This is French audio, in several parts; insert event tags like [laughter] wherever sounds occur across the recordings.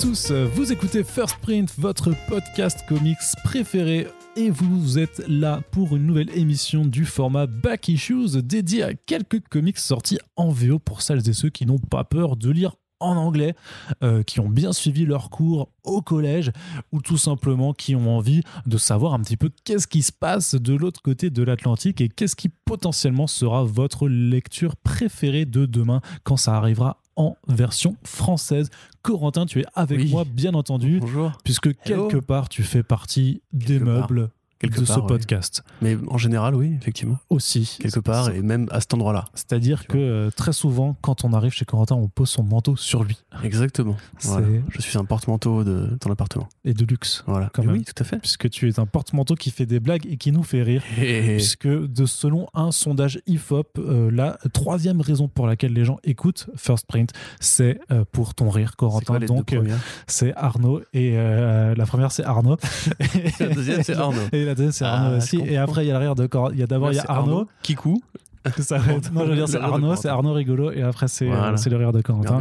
Tous, vous écoutez First Print, votre podcast comics préféré et vous êtes là pour une nouvelle émission du format Back Issues dédié à quelques comics sortis en VO pour celles et ceux qui n'ont pas peur de lire en anglais, euh, qui ont bien suivi leur cours au collège ou tout simplement qui ont envie de savoir un petit peu qu'est-ce qui se passe de l'autre côté de l'Atlantique et qu'est-ce qui potentiellement sera votre lecture préférée de demain quand ça arrivera en version française. Corentin, tu es avec Oui. moi, bien entendu, Bonjour. puisque Hello. quelque part, tu fais partie des Quelque part. Quelque de part, ce oui. podcast Mais en général, oui, effectivement. aussi. Quelque part, et même à cet endroit-là. C'est-à-dire que euh, très souvent, quand on arrive chez Corentin, on pose son manteau sur lui. Exactement. Voilà. Je suis un porte-manteau de ton appartement. Et de luxe, Voilà. Quand même. Oui, tout à fait. puisque tu es un porte-manteau qui fait des blagues et qui nous fait rire. [laughs] Et... Puisque de selon un sondage IFOP, euh, la troisième raison pour laquelle les gens écoutent First Print, c'est euh, pour ton rire, Corentin. quoi Donc c'est Arnaud et la première c'est Arnaud. [laughs] La deuxième, c'est [laughs] Arnaud. Et la c'est Ah, Arnaud aussi. Et après il y a le rire de Cor- Il y a d'abord il y a C'est Arnaud. Kikou. [laughs] Ça va être- Non, je veux dire c'est Arnaud, c'est Arnaud rigolo et après c'est euh, Voilà. le rire de Corentin,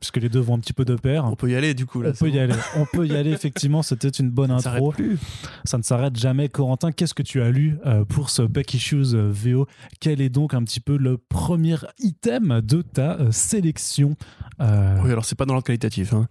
puisque les deux vont un petit peu de pair. On peut y aller, du coup. Là, On peut y aller. On peut y aller effectivement. C'était une bonne Ça intro. plus. Ça ne s'arrête jamais. Corentin, qu'est-ce que tu as lu euh, pour ce Back Issues euh, VO Quel est donc un petit peu le premier item de ta sélection Euh, Oui, alors c'est pas dans l'ordre qualitatif. hein.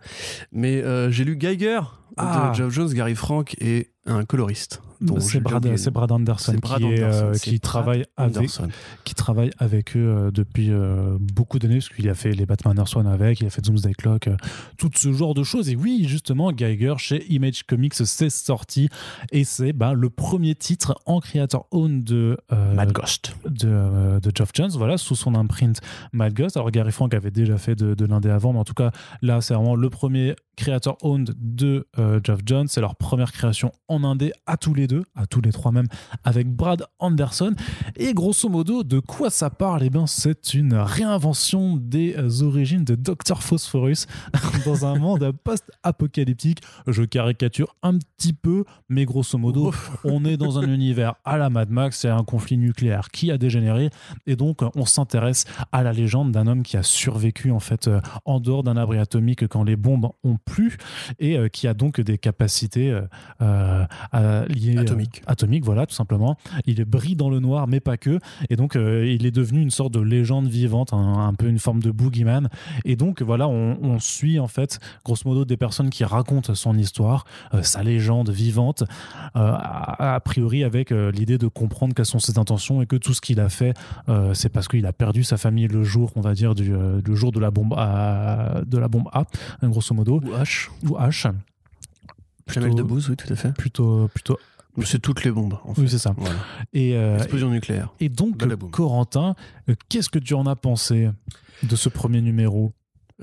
Mais euh, j'ai lu Geiger Ah. de Geoff Jones, Gary Frank et un coloriste. C'est Brad. Brad Anderson, Brad qui, est, Anderson, euh, c'est qui Brad travaille avec Anderson. qui travaille avec eux euh, depuis euh, beaucoup d'années, parce qu'il a fait les Batman Earth One avec, il a fait Doomsday Clock, euh, tout ce genre de choses. Et oui, justement, Geiger chez Image Comics, c'est sorti, et c'est bah, le premier titre en creator own de, euh, Mad Ghost. de, euh, de Geoff Jones, voilà, sous son imprint Mad Ghost. Alors Gary Frank avait déjà fait de, de l'indé avant, mais en tout cas, là, c'est vraiment le premier creator owned de euh, Geoff Jones. C'est leur première création en indé à tous les deux, à tous les trois même, avec Brad Anderson. Et grosso modo, de quoi ça parle? Eh bien, c'est une réinvention des euh, origines de Dr. Phosphorus [laughs] dans un monde post-apocalyptique. Je caricature un petit peu, mais grosso modo, Ouf. [laughs] on est dans un univers à la Mad Max, c'est un conflit nucléaire qui a dégénéré, et donc on s'intéresse à la légende d'un homme qui a survécu en fait euh, en dehors d'un abri atomique quand les bombes ont plu, et euh, qui a donc des capacités euh, euh, à- liées euh, Atomiques. atomiques, voilà tout simplement. Il brille dans le noir, mais pas que, et donc euh, il est devenu une sorte de légende vivante, un, un peu une forme de boogeyman, et donc voilà, on, on suit en fait grosso modo des personnes qui racontent son histoire, sa légende vivante, a, a priori avec l'idée de comprendre quelles sont ses intentions et que tout ce qu'il a fait, c'est parce qu'il a perdu sa famille le jour, on va dire, du le jour de la bombe A, de la bombe A, hein, grosso modo, Ou H. ou H, Jamel Debbouze, oui, tout à fait. plutôt, plutôt, C'est toutes les bombes, en fait. oui c'est ça. Voilà. Et, euh, Explosion nucléaire. et donc, Badaboum. Corentin, euh, qu'est-ce que tu en as pensé de ce premier numéro?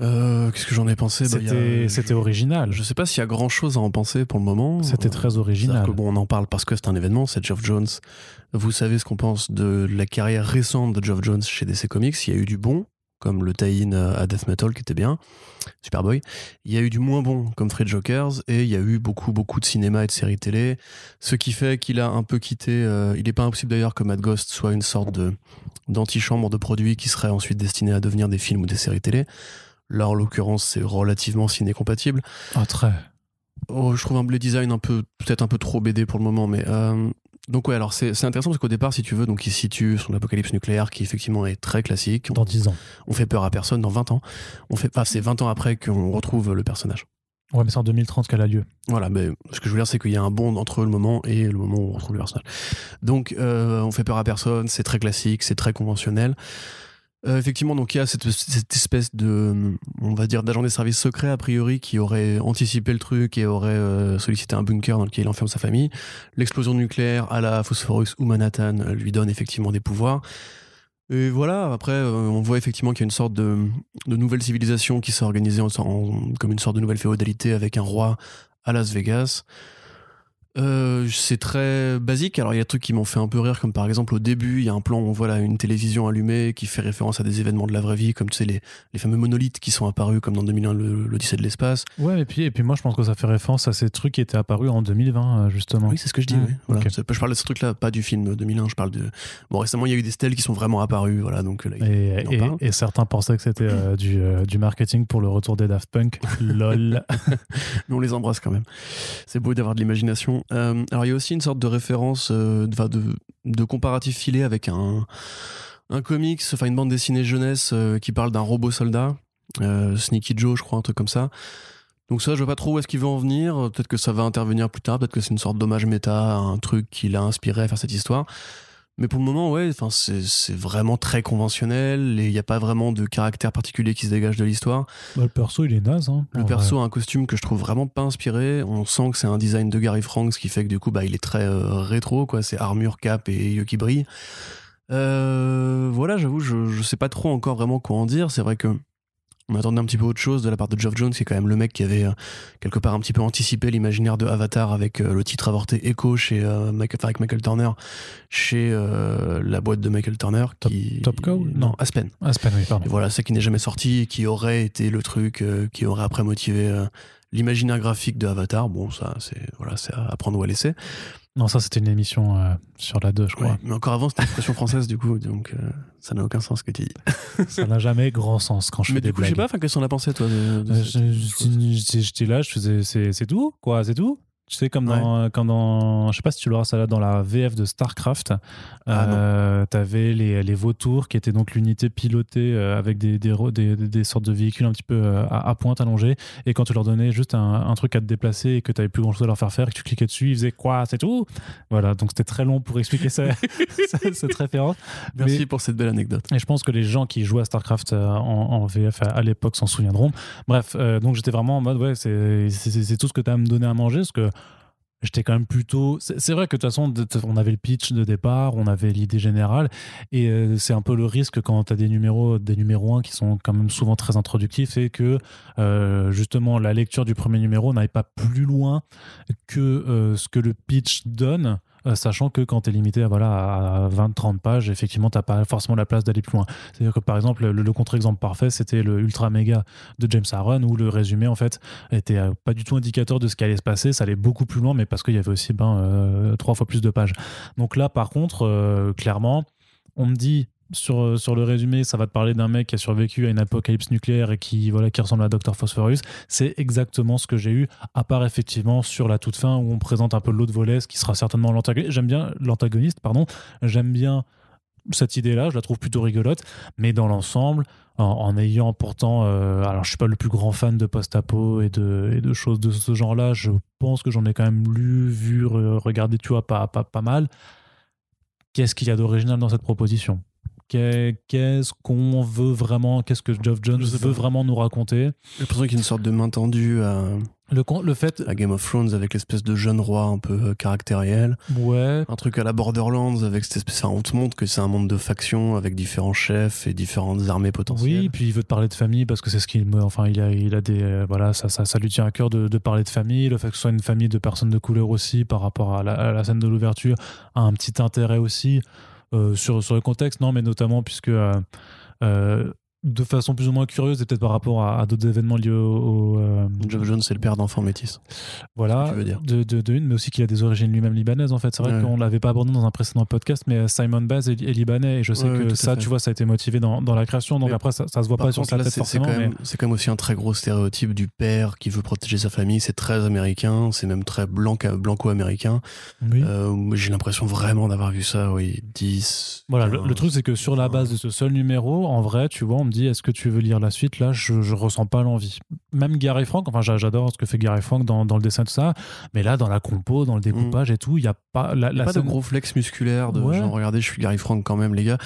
Euh, Qu'est-ce que j'en ai pensé? Bah, C'était c'était je- original, Je sais pas s'il y a grand chose à en penser pour le moment. c'était très original. que, bon, on en parle parce que c'est un événement, c'est Geoff Jones. Vous savez ce qu'on pense de la carrière récente de Geoff Jones chez DC Comics. Il y a eu du bon, comme le tie-in à Death Metal qui était bien, Superboy. Il y a eu du moins bon, comme Free Jokers, et il y a eu beaucoup, beaucoup de cinéma et de séries télé. Ce qui fait qu'il a un peu quitté. euh, il n'est pas impossible d'ailleurs que Mad Ghost soit une sorte de d'antichambre de produits qui serait ensuite destiné à devenir des films ou des séries télé. Là, en l'occurrence, c'est relativement ciné-compatible. Ah, très. Oh, je trouve un blé design un peu, peut-être un peu trop BD pour le moment, mais euh, donc ouais, alors c'est intéressant parce qu'au départ, si tu veux, donc il se situe sur l'apocalypse nucléaire qui effectivement est très classique. Dans 10 ans. on fait peur à personne dans 20 ans. On fait, enfin, c'est 20 ans après qu'on retrouve le personnage. Ouais, mais c'est en 2030 qu'elle a lieu. Voilà, mais ce que je veux dire, c'est qu'il y a un bond entre le moment et le moment où on retrouve le personnage. Donc, euh, on fait peur à personne, c'est très classique, c'est très conventionnel. Euh, effectivement, donc il y a cette, espèce de, on va dire, d'agent des services secrets a priori qui aurait anticipé le truc et aurait euh, sollicité un bunker dans lequel il enferme sa famille. L'explosion nucléaire à la Phosphorus ou Manhattan euh, lui donne effectivement des pouvoirs. Et voilà, après, euh, on voit effectivement qu'il y a une sorte de, nouvelle civilisation qui s'est organisée comme une sorte de nouvelle féodalité avec un roi à Las Vegas. Euh, c'est très basique. Alors il y a des trucs qui m'ont fait un peu rire, comme par exemple au début, il y a un plan où on voit là, une télévision allumée qui fait référence à des événements de la vraie vie, comme tu sais les, les fameux monolithes qui sont apparus comme dans 2001 le- l'Odyssée de l'espace. Ouais, et puis, et puis moi je pense que ça fait référence à ces trucs qui étaient apparus en 2020, euh, justement. Oui, c'est ce que je dis. Oui. Voilà. Je parle de ce truc-là, pas du film 2001. Je parle de. Bon, récemment, il y a eu des stèles qui sont vraiment apparues. Voilà, donc là, il- Et, et- certains pensaient que c'était euh, du, euh, du marketing pour le retour des Daft Punk. [laughs] Lol. Mais on les embrasse quand même. C'est beau d'avoir de l'imagination. Euh, alors, il y a aussi une sorte de référence, euh, de, de, comparatif filé avec un, un comics, enfin une bande dessinée jeunesse euh, qui parle d'un robot soldat, Sneaky Joe, je crois, un truc comme ça. Donc ça, je vois pas trop où est-ce qu'il veut en venir. Peut-être que ça va intervenir plus tard. Peut-être que c'est une sorte d'hommage méta un truc qui l'a inspiré à faire cette histoire. Mais pour le moment, ouais, enfin, c'est vraiment très conventionnel et il n'y a pas vraiment de caractère particulier qui se dégage de l'histoire. Bah, le perso, il est naze. Hein, Le perso a un costume que je trouve vraiment pas inspiré. On sent que c'est un design de Gary Frank, ce qui fait que du coup, bah, il est très euh, rétro, quoi. C'est armure, cap et yeux qui brillent. Euh, voilà, j'avoue, je, je sais pas trop encore vraiment quoi en dire. C'est vrai que on attendait un petit peu autre chose de la part de Geoff Jones, qui est quand même le mec qui avait euh, quelque part un petit peu anticipé l'imaginaire de Avatar avec euh, le titre avorté Echo chez euh, Michael, avec Michael Turner, chez euh, la boîte de Michael Turner. Qui... Top Cow Non. Aspen. Aspen, oui, pardon. Et voilà, ça qui n'est jamais sorti et qui aurait été le truc qui aurait après motivé l'imaginaire graphique de Avatar. Bon, ça, c'est voilà, c'est à prendre ou à laisser. Non, ça, c'était une émission euh, sur la 2, je crois. Ouais, mais encore avant, c'était une expression française, du coup, donc euh, ça n'a aucun sens ce que tu dis. [laughs] Ça n'a jamais grand sens quand je mais fais des coup, je sais blagues. pas, qu'est-ce qu'on a pensé, toi de, de Euh, cette- J'étais là, je faisais, c'est tout, quoi, c'est tout? Tu sais, comme Ouais. dans, quand dans, je sais pas si tu l'auras ça là, dans la VF de StarCraft, Ah, euh, t'avais les, les vautours qui étaient donc l'unité pilotée euh, avec des, des, des, sortes de véhicules un petit peu euh, à, à pointe allongée. Et quand tu leur donnais juste un, un truc à te déplacer et que t'avais plus grand chose à leur faire faire et que tu cliquais dessus, ils faisaient quoi, c'est tout? Voilà, donc c'était très long pour expliquer ça, [laughs] [laughs] cette référence. Merci mais- pour cette belle anecdote. et je pense que les gens qui jouaient à StarCraft en, en VF à, à l'époque s'en souviendront. Bref, euh, donc j'étais vraiment en mode, ouais, c'est tout ce que tu as à me donner à manger, parce que j'étais quand même plutôt. C'est vrai que de toute façon, on avait le pitch de départ, on avait l'idée générale, et euh, c'est un peu le risque quand tu as des numéros, des numéros 1 qui sont quand même souvent très introductifs, c'est que euh, justement la lecture du premier numéro n'aille pas plus loin que euh, ce que le pitch donne. Euh, sachant que quand tu es limité à, voilà, à 20-30 pages, effectivement, tu n'as pas forcément la place d'aller plus loin. C'est-à-dire que par exemple, le, le contre-exemple parfait, c'était le Ultra Méga de James Aaron, où le résumé, en fait, était euh, pas du tout indicateur de ce qui allait se passer. Ça allait beaucoup plus loin, mais parce qu'il y avait aussi ben, euh, trois fois plus de pages. Donc là, par contre, clairement, on me dit sur, euh, sur le résumé, ça va te parler d'un mec qui a survécu à une apocalypse nucléaire et qui, voilà, qui ressemble à Dr. Phosphorus. C'est exactement ce que j'ai eu, à part effectivement sur la toute fin où on présente un peu l'autre volet, ce qui sera certainement l'antagoniste. J'aime bien l'antagoniste, pardon. J'aime bien cette idée-là, je la trouve plutôt rigolote, mais dans l'ensemble, en, ayant pourtant, euh, alors je suis pas le plus grand fan de post-apo et de, et de choses de ce genre-là, je pense que j'en ai quand même lu, vu, re- regardé, tu vois, pas, pas, pas mal. Qu'est-ce qu'il y a d'original dans cette proposition? Qu'est-ce qu'on veut vraiment Qu'est-ce que Geoff Jones veut vraiment nous raconter? J'ai l'impression qu'il y a une sorte de main tendue à, le, le fait, à Game of Thrones avec l'espèce de jeune roi un peu euh, caractériel. ouais, Un truc à la Borderlands avec cette espèce. on te montre que c'est un monde de factions avec différents chefs et différentes armées potentielles. Oui, puis il veut te parler de famille parce que c'est ce qu'il me. Enfin, il a, il a des. euh, voilà, ça, ça, ça lui tient à cœur de, de parler de famille. Le fait que ce soit une famille de personnes de couleur aussi par rapport à la, à la scène de l'ouverture a un petit intérêt aussi sur, sur le contexte. Non, mais notamment puisque. euh, euh, de façon plus ou moins curieuse et peut-être par rapport à, à d'autres événements liés au, au, euh, Geoff Jones, c'est le père d'enfants métis. voilà, veux dire. De, de, de une, mais aussi qu'il a des origines lui-même libanaises en fait. C'est vrai Ouais. qu'on l'avait pas abordé dans un précédent podcast, mais Simon Baz est, est libanais et je sais Ouais, ouais, que ça, tu vois, ça a été motivé dans, dans la création. Donc Mais après, ça, ça se voit pas sur sa là, tête c'est forcément. quand, mais... même- c'est quand même aussi un très gros stéréotype du père qui veut protéger sa famille. C'est très américain, c'est même très blanc, blanco-américain. Oui. Euh, J'ai l'impression vraiment d'avoir vu ça, oui, 10. Voilà, le, 15. le truc c'est que sur la base de ce seul numéro, en vrai, tu vois, on me dit est-ce que tu veux lire la suite? Là, je, je ressens pas l'envie. Même Gary Frank, enfin j'a- j'adore ce que fait Gary Frank dans, dans le dessin tout ça, mais là, dans la compo, dans le découpage et tout, il y a pas la, a pas de gros flex musculaire de Ouais. genre, regardez, je suis Gary Frank quand même, les gars.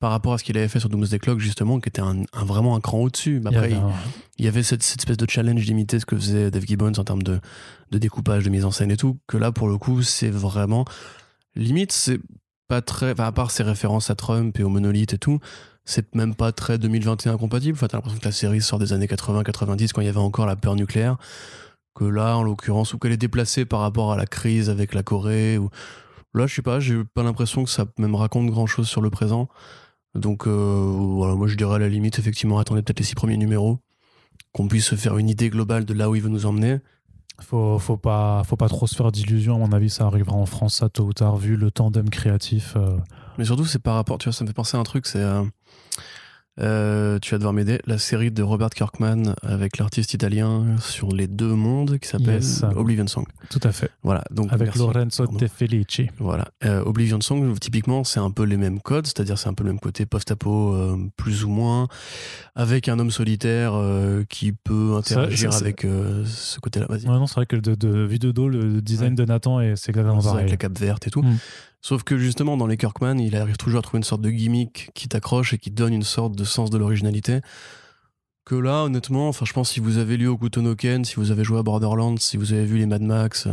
Par rapport à ce qu'il avait fait sur Doomsday Clock, justement, qui était un, un- vraiment un cran au-dessus. Mais il y Après, avait il, un- il y avait cette, cette espèce de challenge d'imiter ce que faisait Dave Gibbons en termes de, de découpage, de mise en scène et tout. Que là, pour le coup, c'est vraiment. Limite, c'est pas très. Enfin, à part ses références à Trump et au monolithe et tout, c'est même pas très 2021 compatible. Enfin, t'as l'impression que la série sort des années 80-90 quand il y avait encore la peur nucléaire. que là, en l'occurrence, ou qu'elle est déplacée par rapport à la crise avec la Corée. Ou... Là, je sais pas, j'ai pas l'impression que ça même raconte grand chose sur le présent. Donc euh, voilà, moi je dirais à la limite, effectivement, attendez peut-être les six premiers numéros, qu'on puisse se faire une idée globale de là où il veut nous emmener. Faut, faut, pas, faut pas trop se faire d'illusions, à mon avis, ça arrivera en France, ça tôt ou tard, vu le tandem créatif. euh. Mais surtout, c'est par rapport, tu vois, ça me fait penser à un truc, c'est. euh, euh, tu vas devoir m'aider. La série de Robert Kirkman avec l'artiste italien sur les deux mondes qui s'appelle Yes. Oblivion Song. Tout à fait. Voilà. Donc, Avec merci. Lorenzo Pardon. De Felici. Voilà. Euh, Oblivion Song, typiquement, c'est un peu les mêmes codes, c'est-à-dire c'est un peu le même côté post-apo, euh, plus ou moins, avec un homme solitaire euh, qui peut interagir ça, avec ce côté-là. Vas-y. Ouais, non, c'est vrai que de, de vue de dos, le design de Nathan, est- c'est exactement pareil. avec la cape verte et tout. Mm. Sauf que justement, dans les Kirkman, il arrive toujours à trouver une sorte de gimmick qui t'accroche et qui donne une sorte de sens de l'originalité. Que là, honnêtement, enfin, je pense si vous avez lu Okuto no Ken, si vous avez joué à Borderlands, si vous avez vu les Mad Max,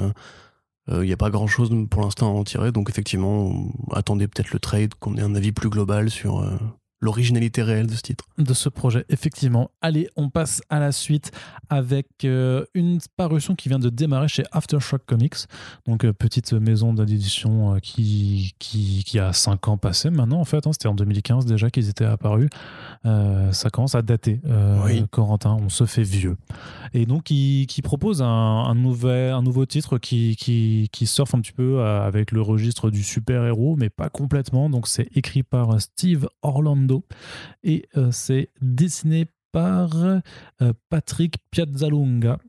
il n'y a pas grand chose pour l'instant à en tirer. Donc, effectivement, attendez peut-être le trade, qu'on ait un avis plus global sur euh, l'originalité réelle de ce titre. de ce projet, effectivement. Allez, on passe à la suite avec euh, une parution qui vient de démarrer chez Aftershock Comics, donc euh, petite maison d'édition euh, qui, qui, qui a 5 ans passé maintenant, en fait. hein. C'était en 2015 déjà qu'ils étaient apparus. Ça commence à dater, Oui. Corentin, on se fait vieux. Et donc, qui, qui propose un, un, nouvel, un nouveau titre qui, qui, qui surfe un petit peu avec le registre du super-héros, mais pas complètement. Donc, c'est écrit par Steve Orlando et euh, c'est dessiné par euh, Patrick Piazzalunga.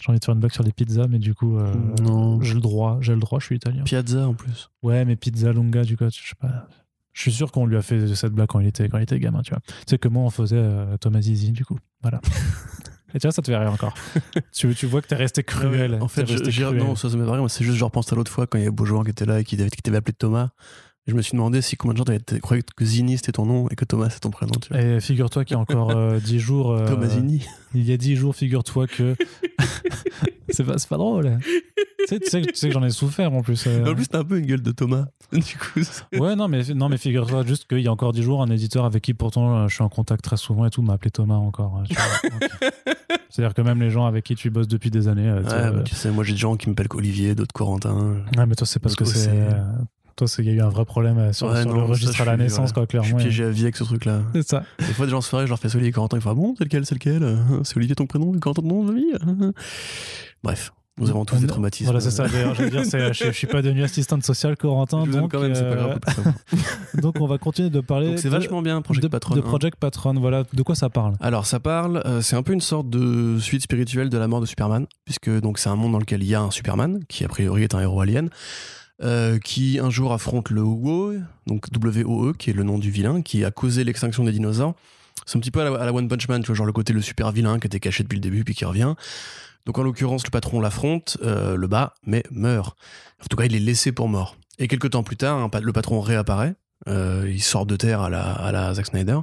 J'ai envie de faire une blague sur les pizzas, mais du coup, euh, non. j'ai le droit, j'ai le droit, je suis italien. Piazza en plus. Ouais, mais Pizzalunga, du coup, je sais pas. Je suis sûr qu'on lui a fait cette blague quand il était, quand il était gamin, tu vois. C'est que moi, on faisait euh, Thomas Zizi, du coup. Voilà. [laughs] Et tu vois, ça te fait rire encore. [laughs] tu, tu vois que t'es resté cruel. En fait, je- cruel. non, ça, ça m'est pas arrivé, moi, c'est juste, je repense à l'autre fois quand il y avait Beaujour qui était là et qui qui t'avait appelé Thomas. Je me suis demandé si combien de gens croyaient que Zini c'était ton nom et que Thomas c'est ton prénom. Tu vois. Et figure-toi qu'il y a encore euh, [laughs] 10 jours. euh, Thomas Zini. Il y a 10 jours, figure-toi que. [laughs] c'est pas, pas drôle. tu sais, tu sais, tu sais que j'en ai souffert en plus. euh. En plus, t'as un peu une gueule de Thomas. [laughs] Du coup, Ouais, non, mais, non, mais figure-toi juste qu'il y a encore 10 jours, un éditeur avec qui pourtant euh, je suis en contact très souvent et tout m'a appelé Thomas encore. hein, C'est-à-dire que même les gens avec qui tu bosses depuis des années. euh, tu ouais, bah, tu sais, moi j'ai des gens qui m'appellent Olivier, d'autres Corentin. Ouais, mais toi, c'est parce que c'est. Euh, Toi, il y a eu un vrai problème euh, sur, Ouais, sur non, le registre à la suis- naissance, quoi, Je suis clairement. piégé à vie avec ce truc-là. C'est ça. Des fois, des gens en soirée, je leur fais et Corentin, ils font Ah bon, c'est lequel, c'est lequel? Euh, C'est Olivier ton prénom? Et Corentin ton nom de vie Bref, nous avons tous des traumatismes. Voilà, c'est ça. D'ailleurs, je veux dire, je, je suis pas devenu assistante sociale, Corentin. Je donc, quand même, c'est pas euh, grave. pas [laughs] grave. donc, on va continuer de parler. Donc c'est de- vachement bien, Project de, Patron. de hein. Project Patron, voilà. De quoi ça parle? Alors ça parle, euh, c'est un peu une sorte de suite spirituelle de la mort de Superman, puisque donc c'est un monde dans lequel il y a un Superman qui a priori est un héros alien, euh, qui un jour affronte le WoE, donc W-O-E, qui est le nom du vilain, qui a causé l'extinction des dinosaures. C'est un petit peu à la, à One Punch Man, tu vois, genre le côté le super vilain qui était caché depuis le début puis qui revient. Donc en l'occurrence, le patron l'affronte, euh, le bat, mais meurt. En tout cas, il est laissé pour mort. Et quelques temps plus tard, le patron réapparaît. euh, il sort de terre à la, à la Zack Snyder.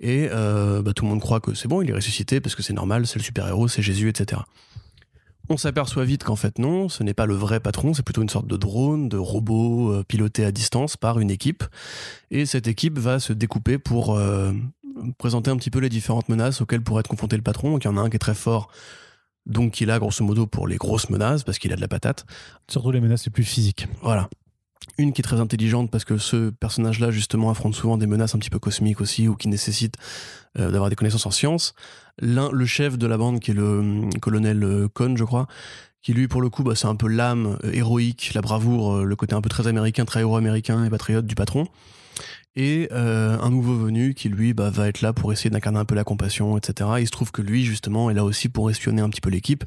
Et bah, tout le monde croit que c'est bon, il est ressuscité parce que c'est normal, c'est le super-héros, c'est Jésus, etc. On s'aperçoit vite qu'en fait non, ce n'est pas le vrai patron, c'est plutôt une sorte de drone, de robot euh, piloté à distance par une équipe. Et cette équipe va se découper pour euh, présenter un petit peu les différentes menaces auxquelles pourrait être confronté le patron. Donc il y en a un qui est très fort, donc il a grosso modo pour les grosses menaces parce qu'il a de la patate. Surtout les menaces les plus physiques. Voilà. Une qui est très intelligente parce que ce personnage-là, justement, affronte souvent des menaces un petit peu cosmiques aussi ou qui nécessitent euh, d'avoir des connaissances en sciences. L'un, le chef de la bande, qui est le hum, colonel euh, Cohn, je crois, qui lui, pour le coup, bah, c'est un peu l'âme euh, héroïque, la bravoure, le côté un peu très américain, très héros américain et patriote du patron. Et un nouveau venu qui, lui, bah, va être là pour essayer d'incarner un peu la compassion, etc. Il se trouve que lui, justement, est là aussi pour espionner un petit peu l'équipe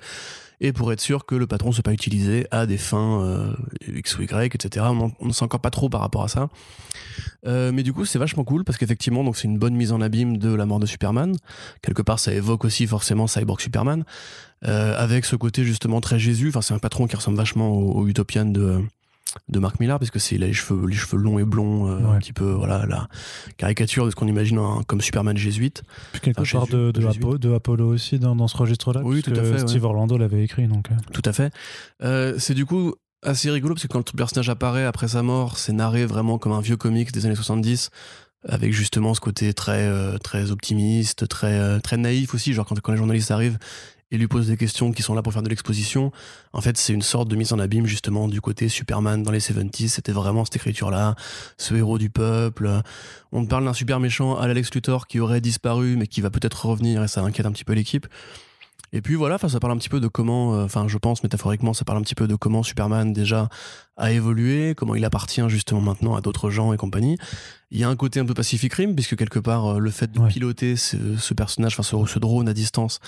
et pour être sûr que le patron ne soit pas utilisé à des fins euh, X ou Y, etc. On ne sait encore pas trop par rapport à ça. Euh, mais du coup, c'est vachement cool parce qu'effectivement, donc c'est une bonne mise en abîme de la mort de Superman. Quelque part, ça évoque aussi forcément Cyborg Superman, euh, avec ce côté justement très Jésus. Enfin, c'est un patron qui ressemble vachement au, au Utopian de de Mark Millar parce que c'est les cheveux les cheveux longs et blonds euh, Ouais. un petit peu voilà la caricature de ce qu'on imagine un- comme Superman jésuite Puis quelque Enfin, part de, de, Jésus. Apo- de Apollo aussi dans, dans ce registre-là. Oui, puisque tout à fait, Steve ouais. Orlando l'avait écrit. Donc, euh. Tout à fait. Euh, c'est du coup assez rigolo parce que quand le personnage apparaît après sa mort, c'est narré vraiment comme un vieux comics des années 70 avec justement ce côté très très optimiste, très très naïf aussi. Genre quand, quand les journalistes arrivent et lui posent des questions qui sont là pour faire de l'exposition. En fait, c'est une sorte de mise en abîme justement du côté Superman dans les 70s. C'était vraiment cette écriture-là, ce héros du peuple. On parle d'un super méchant à l'Alex Luthor qui aurait disparu mais qui va peut-être revenir et ça inquiète un petit peu l'équipe. Et puis voilà, ça parle un petit peu de comment, euh, enfin je pense métaphoriquement, ça parle un petit peu de comment Superman déjà a évolué, comment il appartient justement maintenant à d'autres gens et compagnie. Il y a un côté un peu Pacific Rim, puisque quelque part euh, le fait de piloter ce, personnage, enfin ce, drone à distance,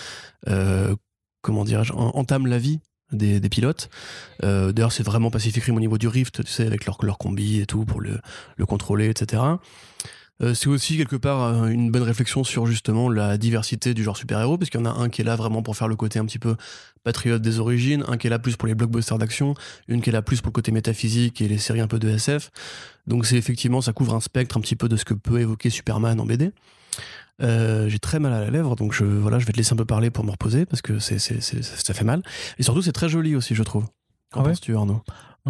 euh, comment dirais-je, entame la vie des, pilotes. D'ailleurs, c'est vraiment Pacific Rim au niveau du Rift, tu sais, avec leur, leur combi et tout pour le, le contrôler, etc. Euh, c'est aussi quelque part euh, une bonne réflexion sur justement la diversité du genre super-héros, parce qu'il y en a un qui est là vraiment pour faire le côté un petit peu patriote des origines, un qui est là plus pour les blockbusters d'action, une qui est là plus pour le côté métaphysique et les séries un peu de SF. Donc c'est effectivement, ça couvre un spectre un petit peu de ce que peut évoquer Superman en BD. Euh, j'ai très mal à la lèvre, donc je, voilà, je vais te laisser un peu parler pour me reposer parce que c'est, ça fait mal. Et surtout, c'est très joli aussi, je trouve. Qu'en ah penses-tu, Arnaud?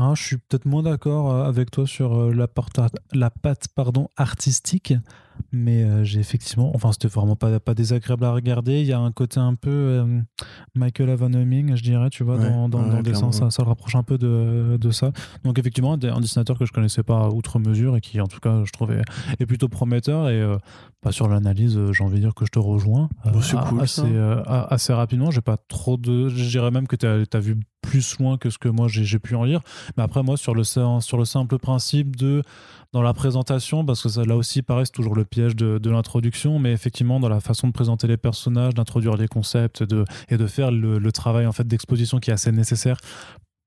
Ah, je suis peut-être moins d'accord euh, avec toi sur euh, la, la patte pardon, artistique, mais euh, j'ai effectivement, enfin c'était vraiment pas, pas désagréable à regarder. Il y a un côté un peu Michael Van Humming, je dirais, tu vois, dans, dans, des sens, ça, ça, le rapproche un peu de, de, ça. Donc effectivement, un dessinateur que je connaissais pas outre mesure et qui en tout cas je trouvais est plutôt prometteur et pas sur l'analyse, j'ai envie de dire que je te rejoins cool, assez, assez rapidement. J'ai pas trop de, je dirais même que tu as, as vu plus loin que ce que moi j'ai pu en lire. Mais après, moi, sur le, sur le simple principe de, dans la présentation, parce que ça, là aussi, pareil, c'est toujours le piège de, l'introduction, mais effectivement, dans la façon de présenter les personnages, d'introduire les concepts de, et de faire le, travail en fait d'exposition qui est assez nécessaire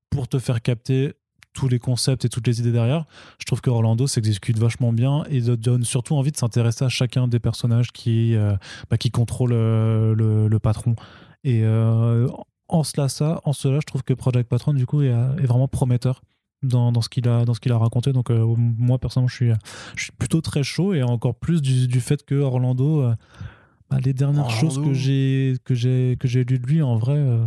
pour te faire capter tous les concepts et toutes les idées derrière, je trouve que Orlando s'exécute vachement bien et donne surtout envie de s'intéresser à chacun des personnages qui, euh, bah, qui contrôlent euh, le, patron. Et euh, en cela, ça, en cela, je trouve que Project Patron, du coup, est, vraiment prometteur dans, dans ce qu'il a, dans ce qu'il a raconté. Donc, euh, moi, personnellement, je suis, je suis plutôt très chaud et encore plus du, du fait que Orlando, euh, bah, les dernières choses que j'ai, que j'ai, que j'ai lues de lui, en vrai, euh,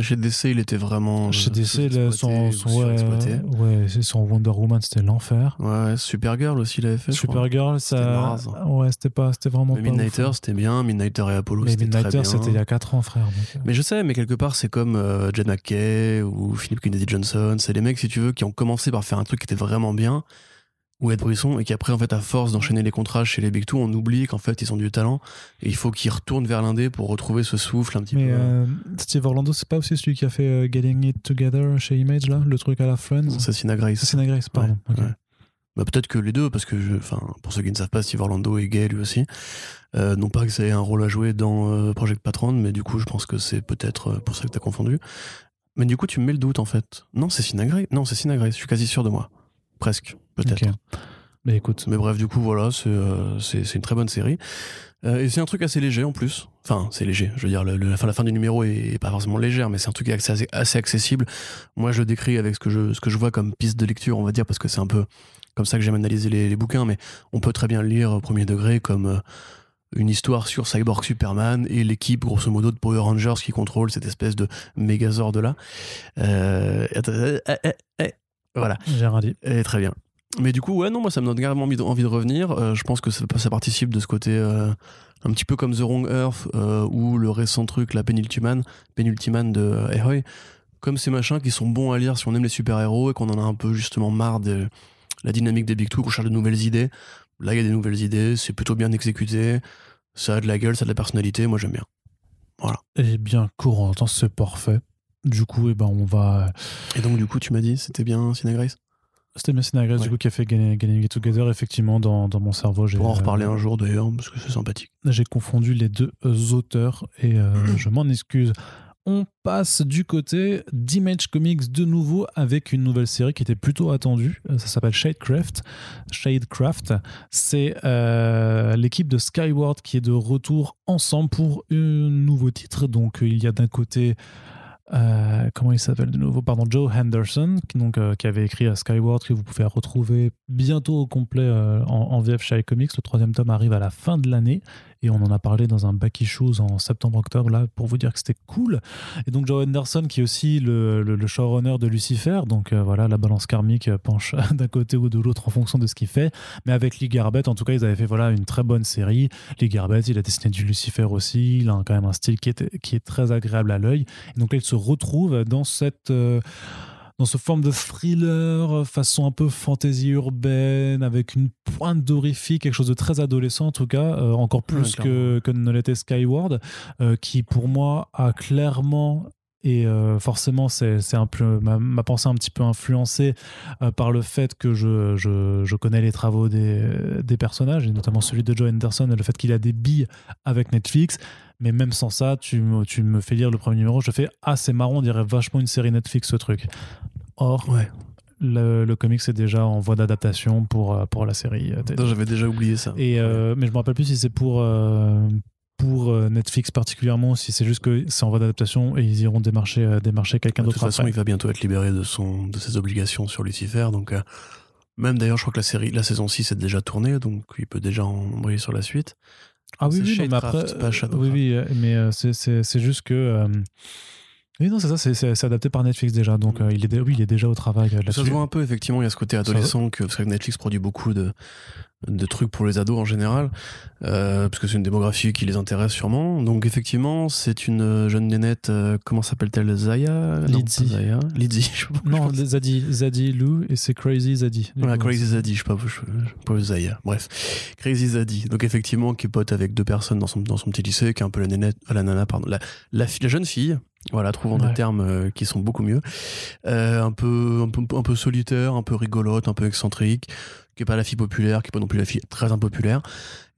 chez DC, il était vraiment. Chez DC, son, son, ouais, son Wonder Woman, c'était l'enfer. Ouais, Supergirl aussi, il avait fait. Supergirl, ça. Ouais, c'était pas, c'était vraiment mais Midnighter, c'était bien. Midnighter et Apollo, c'était bien. c'était il y a 4 ans, frère. Euh. Mais je sais, mais quelque part, c'est comme euh, Jed McKay ou Philip Kennedy Johnson. C'est les mecs, si tu veux, qui ont commencé par faire un truc qui était vraiment bien ou Ed Brisson et qui après en fait à force d'enchaîner les contrats chez les Big Two on oublie qu'en fait ils ont du talent et il faut qu'ils retournent vers l'indé pour retrouver ce souffle un petit peu. euh, Steve Orlando c'est pas aussi celui qui a fait euh, Getting It Together chez Image là le truc à la Friends? C'est Grace. C'est Grace pardon bah, peut-être que les deux parce que enfin pour ceux qui ne savent pas Steve Orlando est gay lui aussi. Euh, non pas que ça ait un rôle à jouer dans Project Patron mais du coup je pense que c'est peut-être pour ça que t'as confondu. Mais du coup tu me mets le doute en fait. Non c'est Sina Grace non c'est Sina Grace je suis quasi sûr de moi presque peut-être. Mais écoute. Mais bref, du coup, voilà, c'est euh, une très bonne série. Euh, et c'est un truc assez léger en plus. Enfin, c'est léger. Je veux dire, la, fin, la fin du numéro est, pas forcément légère, mais c'est un truc assez, assez, accessible. Moi, je le décris avec ce que je, ce que je vois comme piste de lecture, on va dire, parce que c'est un peu comme ça que j'aime analyser les, les, bouquins, mais on peut très bien le lire au premier degré comme euh, une histoire sur Cyborg Superman et l'équipe, grosso modo, de Power Rangers qui contrôle cette espèce de Megazord là. Euh, voilà. J'ai rien dit. Et très bien. Mais du coup, ouais, non, moi, ça me donne carrément envie de, envie de revenir. Euh, je pense que ça, ça, participe de ce côté euh, un petit peu comme The Wrong Earth euh, ou le récent truc, la Penultiman, Penultiman de Ahoy. Comme ces machins qui sont bons à lire si on aime les super-héros et qu'on en a un peu justement marre de la dynamique des Big Two, qu'on cherche de nouvelles idées. Là, il y a des nouvelles idées, c'est plutôt bien exécuté, ça a de la gueule, ça a de la personnalité, moi j'aime bien. Voilà. Et bien, courant, c'est parfait. Du coup, eh ben, on va. Et donc, du coup, tu m'as dit, c'était bien Cinegrace? C'était bien Cinegrace, du coup, qui a fait Getting It Together, effectivement, dans, dans mon cerveau. Pour en reparler euh, un jour, d'ailleurs, parce que c'est sympathique. J'ai confondu les deux euh, auteurs et euh, je m'en excuse. On passe du côté d'Image Comics de nouveau avec une nouvelle série qui était plutôt attendue. Ça s'appelle Shadecraft. Shadecraft, c'est l'équipe de Skyward qui est de retour ensemble pour un nouveau titre. Donc il y a d'un côté euh, comment il s'appelle de nouveau? Pardon, Joe Henderson, qui, euh, avait écrit à Skyward, que vous pouvez retrouver bientôt au complet euh, en, VF chez Comics. Le troisième tome arrive à la fin de l'année. Et on en a parlé dans un Back Issues en septembre-octobre là pour vous dire que c'était cool. Et donc Joe Anderson qui est aussi le, le, showrunner de Lucifer, donc euh, voilà la balance karmique penche [laughs] d'un côté ou de l'autre en fonction de ce qu'il fait. Mais avec Lee Garbett, en tout cas, ils avaient fait voilà une très bonne série. Lee Garbett, il a dessiné du Lucifer aussi. Il a quand même un style qui est, qui est très agréable à l'œil. Donc là, il se retrouve dans cette euh, dans ce forme de thriller euh, façon un peu fantasy urbaine avec une pointe d'horrifique, quelque chose de très adolescent en tout cas, euh, encore plus que, que ne l'était Skyward, euh, qui pour moi a clairement et forcément, c'est un peu ma, pensée un petit peu influencée par le fait que je, je, je connais les travaux des, des, personnages, et notamment celui de Joe Anderson, et le fait qu'il a des billes avec Netflix. Mais même sans ça, tu me, tu me fais lire le premier numéro, je fais Ah, c'est marrant, on dirait vachement une série Netflix ce truc. Or, ouais. le, le comics est déjà en voie d'adaptation pour, euh, pour la série. Euh, j'avais déjà oublié ça. Et, euh, Mais je me rappelle plus si c'est pour, pour Netflix particulièrement, si c'est juste que c'est en voie d'adaptation et ils iront démarcher, démarcher quelqu'un d'autre. De toute façon, il va bientôt être libéré de, son, de ses obligations sur Lucifer. Donc, même d'ailleurs, je crois que la, série, la saison 6 est déjà tournée, donc il peut déjà embrayer sur la suite. Ah oui, oui, mais après, oui, oui, mais c'est juste que oui, non, c'est ça, c'est adapté par Netflix déjà, donc euh, il, est, oui, il est déjà au travail euh. Ça se voit un peu, effectivement, il y a ce côté adolescent, que, parce que Netflix produit beaucoup de, de trucs pour les ados en général, euh, parce que c'est une démographie qui les intéresse sûrement. Donc effectivement, c'est une jeune nénette, euh, comment s'appelle-t-elle Zaya? Lidzi. Zaya [laughs] je sais pas. Non, Zadi, Zadi Lou, et c'est Crazy Zadi. Voilà, Crazy Zadi, je sais pas, je, pas Zaya. Bref, Crazy Zadi. Donc effectivement, qui pote avec deux personnes dans son, dans son petit lycée, qui est un peu la nénette, euh, la nana, pardon, la, la, la jeune fille, voilà, trouvons des termes euh, qui sont beaucoup mieux. Euh, un, peu, un, peu, un peu solitaire, un peu rigolote, un peu excentrique, qui est pas la fille populaire, qui est pas non plus la fille très impopulaire,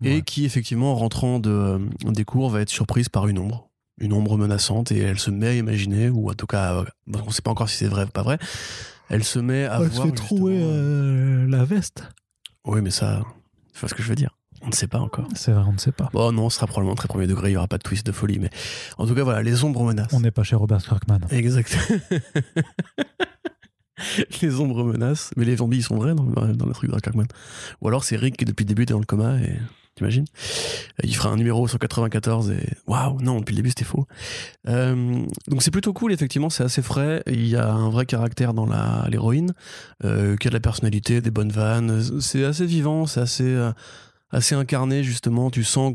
et qui effectivement en rentrant de, euh, des cours va être surprise par une ombre, une ombre menaçante, et elle se met à imaginer, ou en tout cas, on sait pas encore si c'est vrai ou pas vrai, elle se met à elle voir. Elle se fait trouer euh, la veste. Oui, mais ça, c'est ce que je veux dire. On ne sait pas encore. C'est vrai, on ne sait pas. Bon, non, ce sera probablement très premier degré, il n'y aura pas de twist de folie, mais en tout cas, voilà, les ombres menacent. On n'est pas chez Robert Kirkman. Exact. [laughs] les ombres menacent, mais les zombies ils sont vrais dans, dans le truc de Kirkman. Ou alors c'est Rick qui depuis le début est dans le coma et t'imagines? Il fera un numéro 194 et waouh, non, depuis le début c'était faux. Euh, donc c'est plutôt cool, effectivement, c'est assez frais. Il y a un vrai caractère dans l'héroïne, euh, qui a de la personnalité, des bonnes vannes. C'est assez vivant, c'est assez, euh, assez incarné justement. Tu sens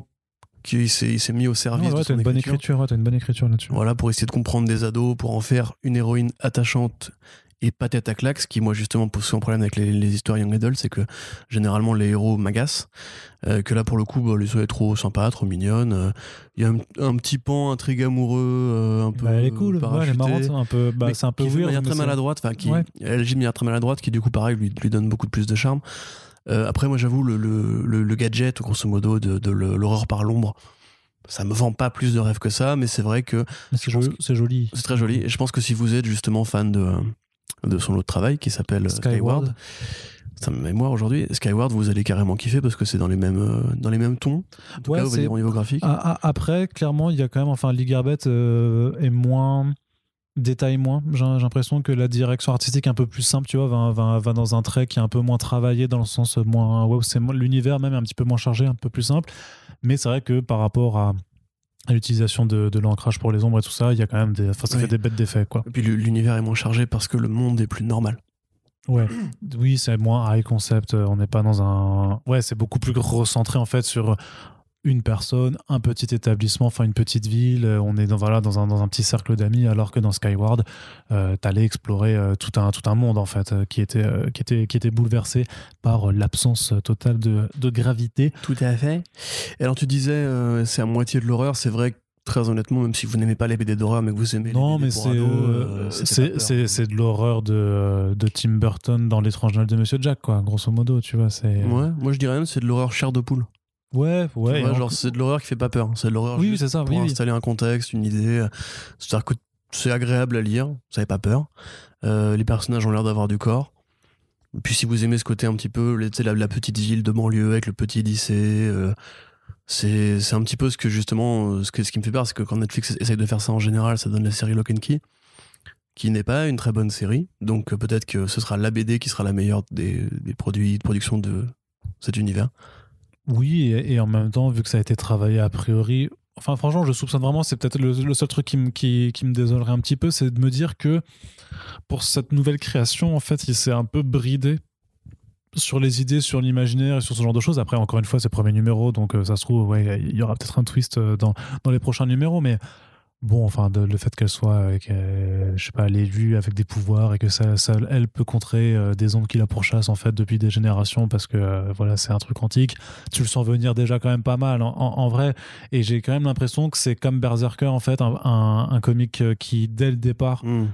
qu'il s'est mis au service de son une bonne écriture, as une bonne écriture là-dessus. Voilà, pour essayer de comprendre des ados, pour en faire une héroïne attachante et pas tête à claque, ce qui moi justement pose souvent problème avec les, histoires young adult, c'est que généralement les héros m'agacent, euh, que là pour le coup bah, les est trop sympa, trop mignonne, euh, il y a un, petit pan intrigue amoureux un peu bah, elle est cool, elle est marrante, un peu, bah, c'est un peu weird, manière très maladroite, enfin qui elle agit de manière très maladroite, qui du coup pareil lui, lui donne beaucoup plus de charme. Euh, après moi j'avoue le, le, le, gadget grosso modo de, de l'horreur par l'ombre ça me vend pas plus de rêves que ça, mais c'est vrai que c'est joli. C'est très joli. Et je pense que si vous êtes justement fan de, de son autre travail qui s'appelle Skyward. Ça me mémoire aujourd'hui. Skyward, vous allez carrément kiffer parce que c'est dans les mêmes euh, dans les mêmes tons. En tout cas, au niveau graphique. Après, clairement, il y a quand même, enfin, Lee Garbett euh, est moins détaille moins. J'ai l'impression que la direction artistique est un peu plus simple, tu vois, va, va, va, dans un trait qui est un peu moins travaillé, dans le sens moins. Ouais, c'est l'univers même est un petit peu moins chargé, un peu plus simple. Mais c'est vrai que par rapport à l'utilisation de, de l'ancrage pour les ombres et tout ça, il y a quand même des, ça fait des bêtes d'effets quoi. Et puis l'univers est moins chargé parce que le monde est plus normal. Ouais, oui, c'est moins high concept. On n'est pas dans un. Ouais, c'est beaucoup plus recentré en fait sur une personne, un petit établissement, enfin une petite ville, euh, on est dans, voilà, dans, un, dans un petit cercle d'amis, alors que dans Skyward, euh, t'allais explorer euh, tout, un, tout un monde en fait, qui, était, qui, était, qui était bouleversé par l'absence totale de, de, gravité. Tout à fait. Et alors tu disais, c'est à moitié de l'horreur, c'est vrai que très honnêtement, même si vous n'aimez pas les BD d'horreur, mais que vous aimez non, les BD mais c'est c'est de l'horreur de, de Tim Burton dans l'étrange Noël de Monsieur Jack, quoi, grosso modo, tu vois. c'est Ouais, moi je dirais même c'est de l'horreur chair de poule. Ouais, ouais. genre, c'est de l'horreur qui fait pas peur. C'est de l'horreur oui, c'est ça, pour installer un contexte, une idée. C'est-à-dire que c'est agréable à lire, vous n'avez pas peur. Euh, les personnages ont l'air d'avoir du corps. Puis si vous aimez ce côté un petit peu, la, la petite ville de banlieue avec le petit lycée, euh, c'est un petit peu ce que justement, euh, ce, que, ce qui me fait peur, c'est que quand Netflix essaye de faire ça en général, ça donne la série Lock and Key, qui n'est pas une très bonne série. Donc peut-être que ce sera la BD qui sera la meilleure des, des produits de production de cet univers. Oui, et, en même temps, vu que ça a été travaillé a priori, enfin franchement, je soupçonne vraiment, c'est peut-être le, seul truc qui, me- qui, me désolerait un petit peu, c'est de me dire que pour cette nouvelle création, en fait, il s'est un peu bridé sur les idées, sur l'imaginaire et sur ce genre de choses. Après, encore une fois, c'est premier numéro, donc euh, ça se trouve, ouais, il y aura peut-être un twist euh, dans, dans les prochains numéros, mais bon, enfin, le fait qu'elle soit, avec, euh, je sais pas, vue avec des pouvoirs et que ça, elle peut contrer euh, des ondes qui la pourchassent en fait depuis des générations parce que euh, voilà, c'est un truc antique. Tu le sens venir déjà quand même pas mal en, vrai, et j'ai quand même l'impression que c'est comme Berserker en fait, un, un, euh, qui dès le départ Hmm.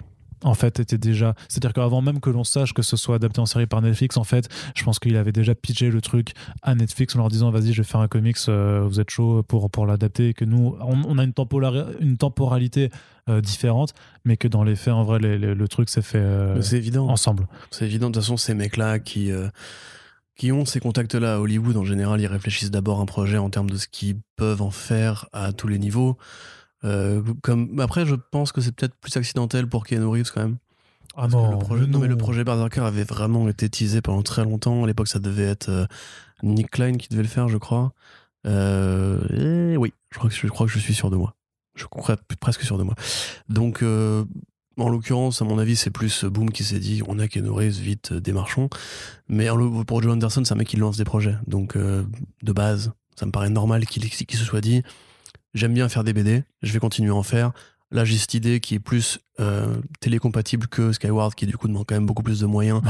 En fait était déjà c'est à dire qu'avant même que l'on sache que ce soit adapté en série par Netflix en fait je pense qu'il avait déjà pitché le truc à Netflix en leur disant vas-y je vais faire un comics euh, vous êtes chaud pour, pour l'adapter et que nous on, on a une, tempora- une temporalité euh, différente mais que dans les faits en vrai les- les- le truc s'est fait euh, évident. ensemble C'est évident. De toute façon, ces mecs-là qui, qui ont ces contacts-là à Hollywood, en général, ils réfléchissent d'abord un projet en termes de ce qu'ils peuvent en faire à tous les niveaux. Euh, comme... Après, je pense que c'est peut-être plus accidentel pour Keanu Reeves quand même. ah non, le projet, mais non, mais le projet Berserker avait vraiment été teasé pendant très longtemps. À l'époque, ça devait être euh, Nick Klein qui devait le faire, je crois. Euh, et oui, je crois, que, je crois que je suis sûr de moi. Je crois presque sûr de moi. Donc, euh, en l'occurrence, à mon avis, c'est plus Boom qui s'est dit on a Keanu Reeves, vite, démarchons. Mais pour Joe Anderson, c'est un mec qui lance des projets. Donc, euh, de base, ça me paraît normal qu'il qu'il se soit dit j'aime bien faire des BD, je vais continuer à en faire. Là, j'ai cette idée qui est plus euh, télécompatible que Skyward, qui du coup demande quand même beaucoup plus de moyens. Ouais.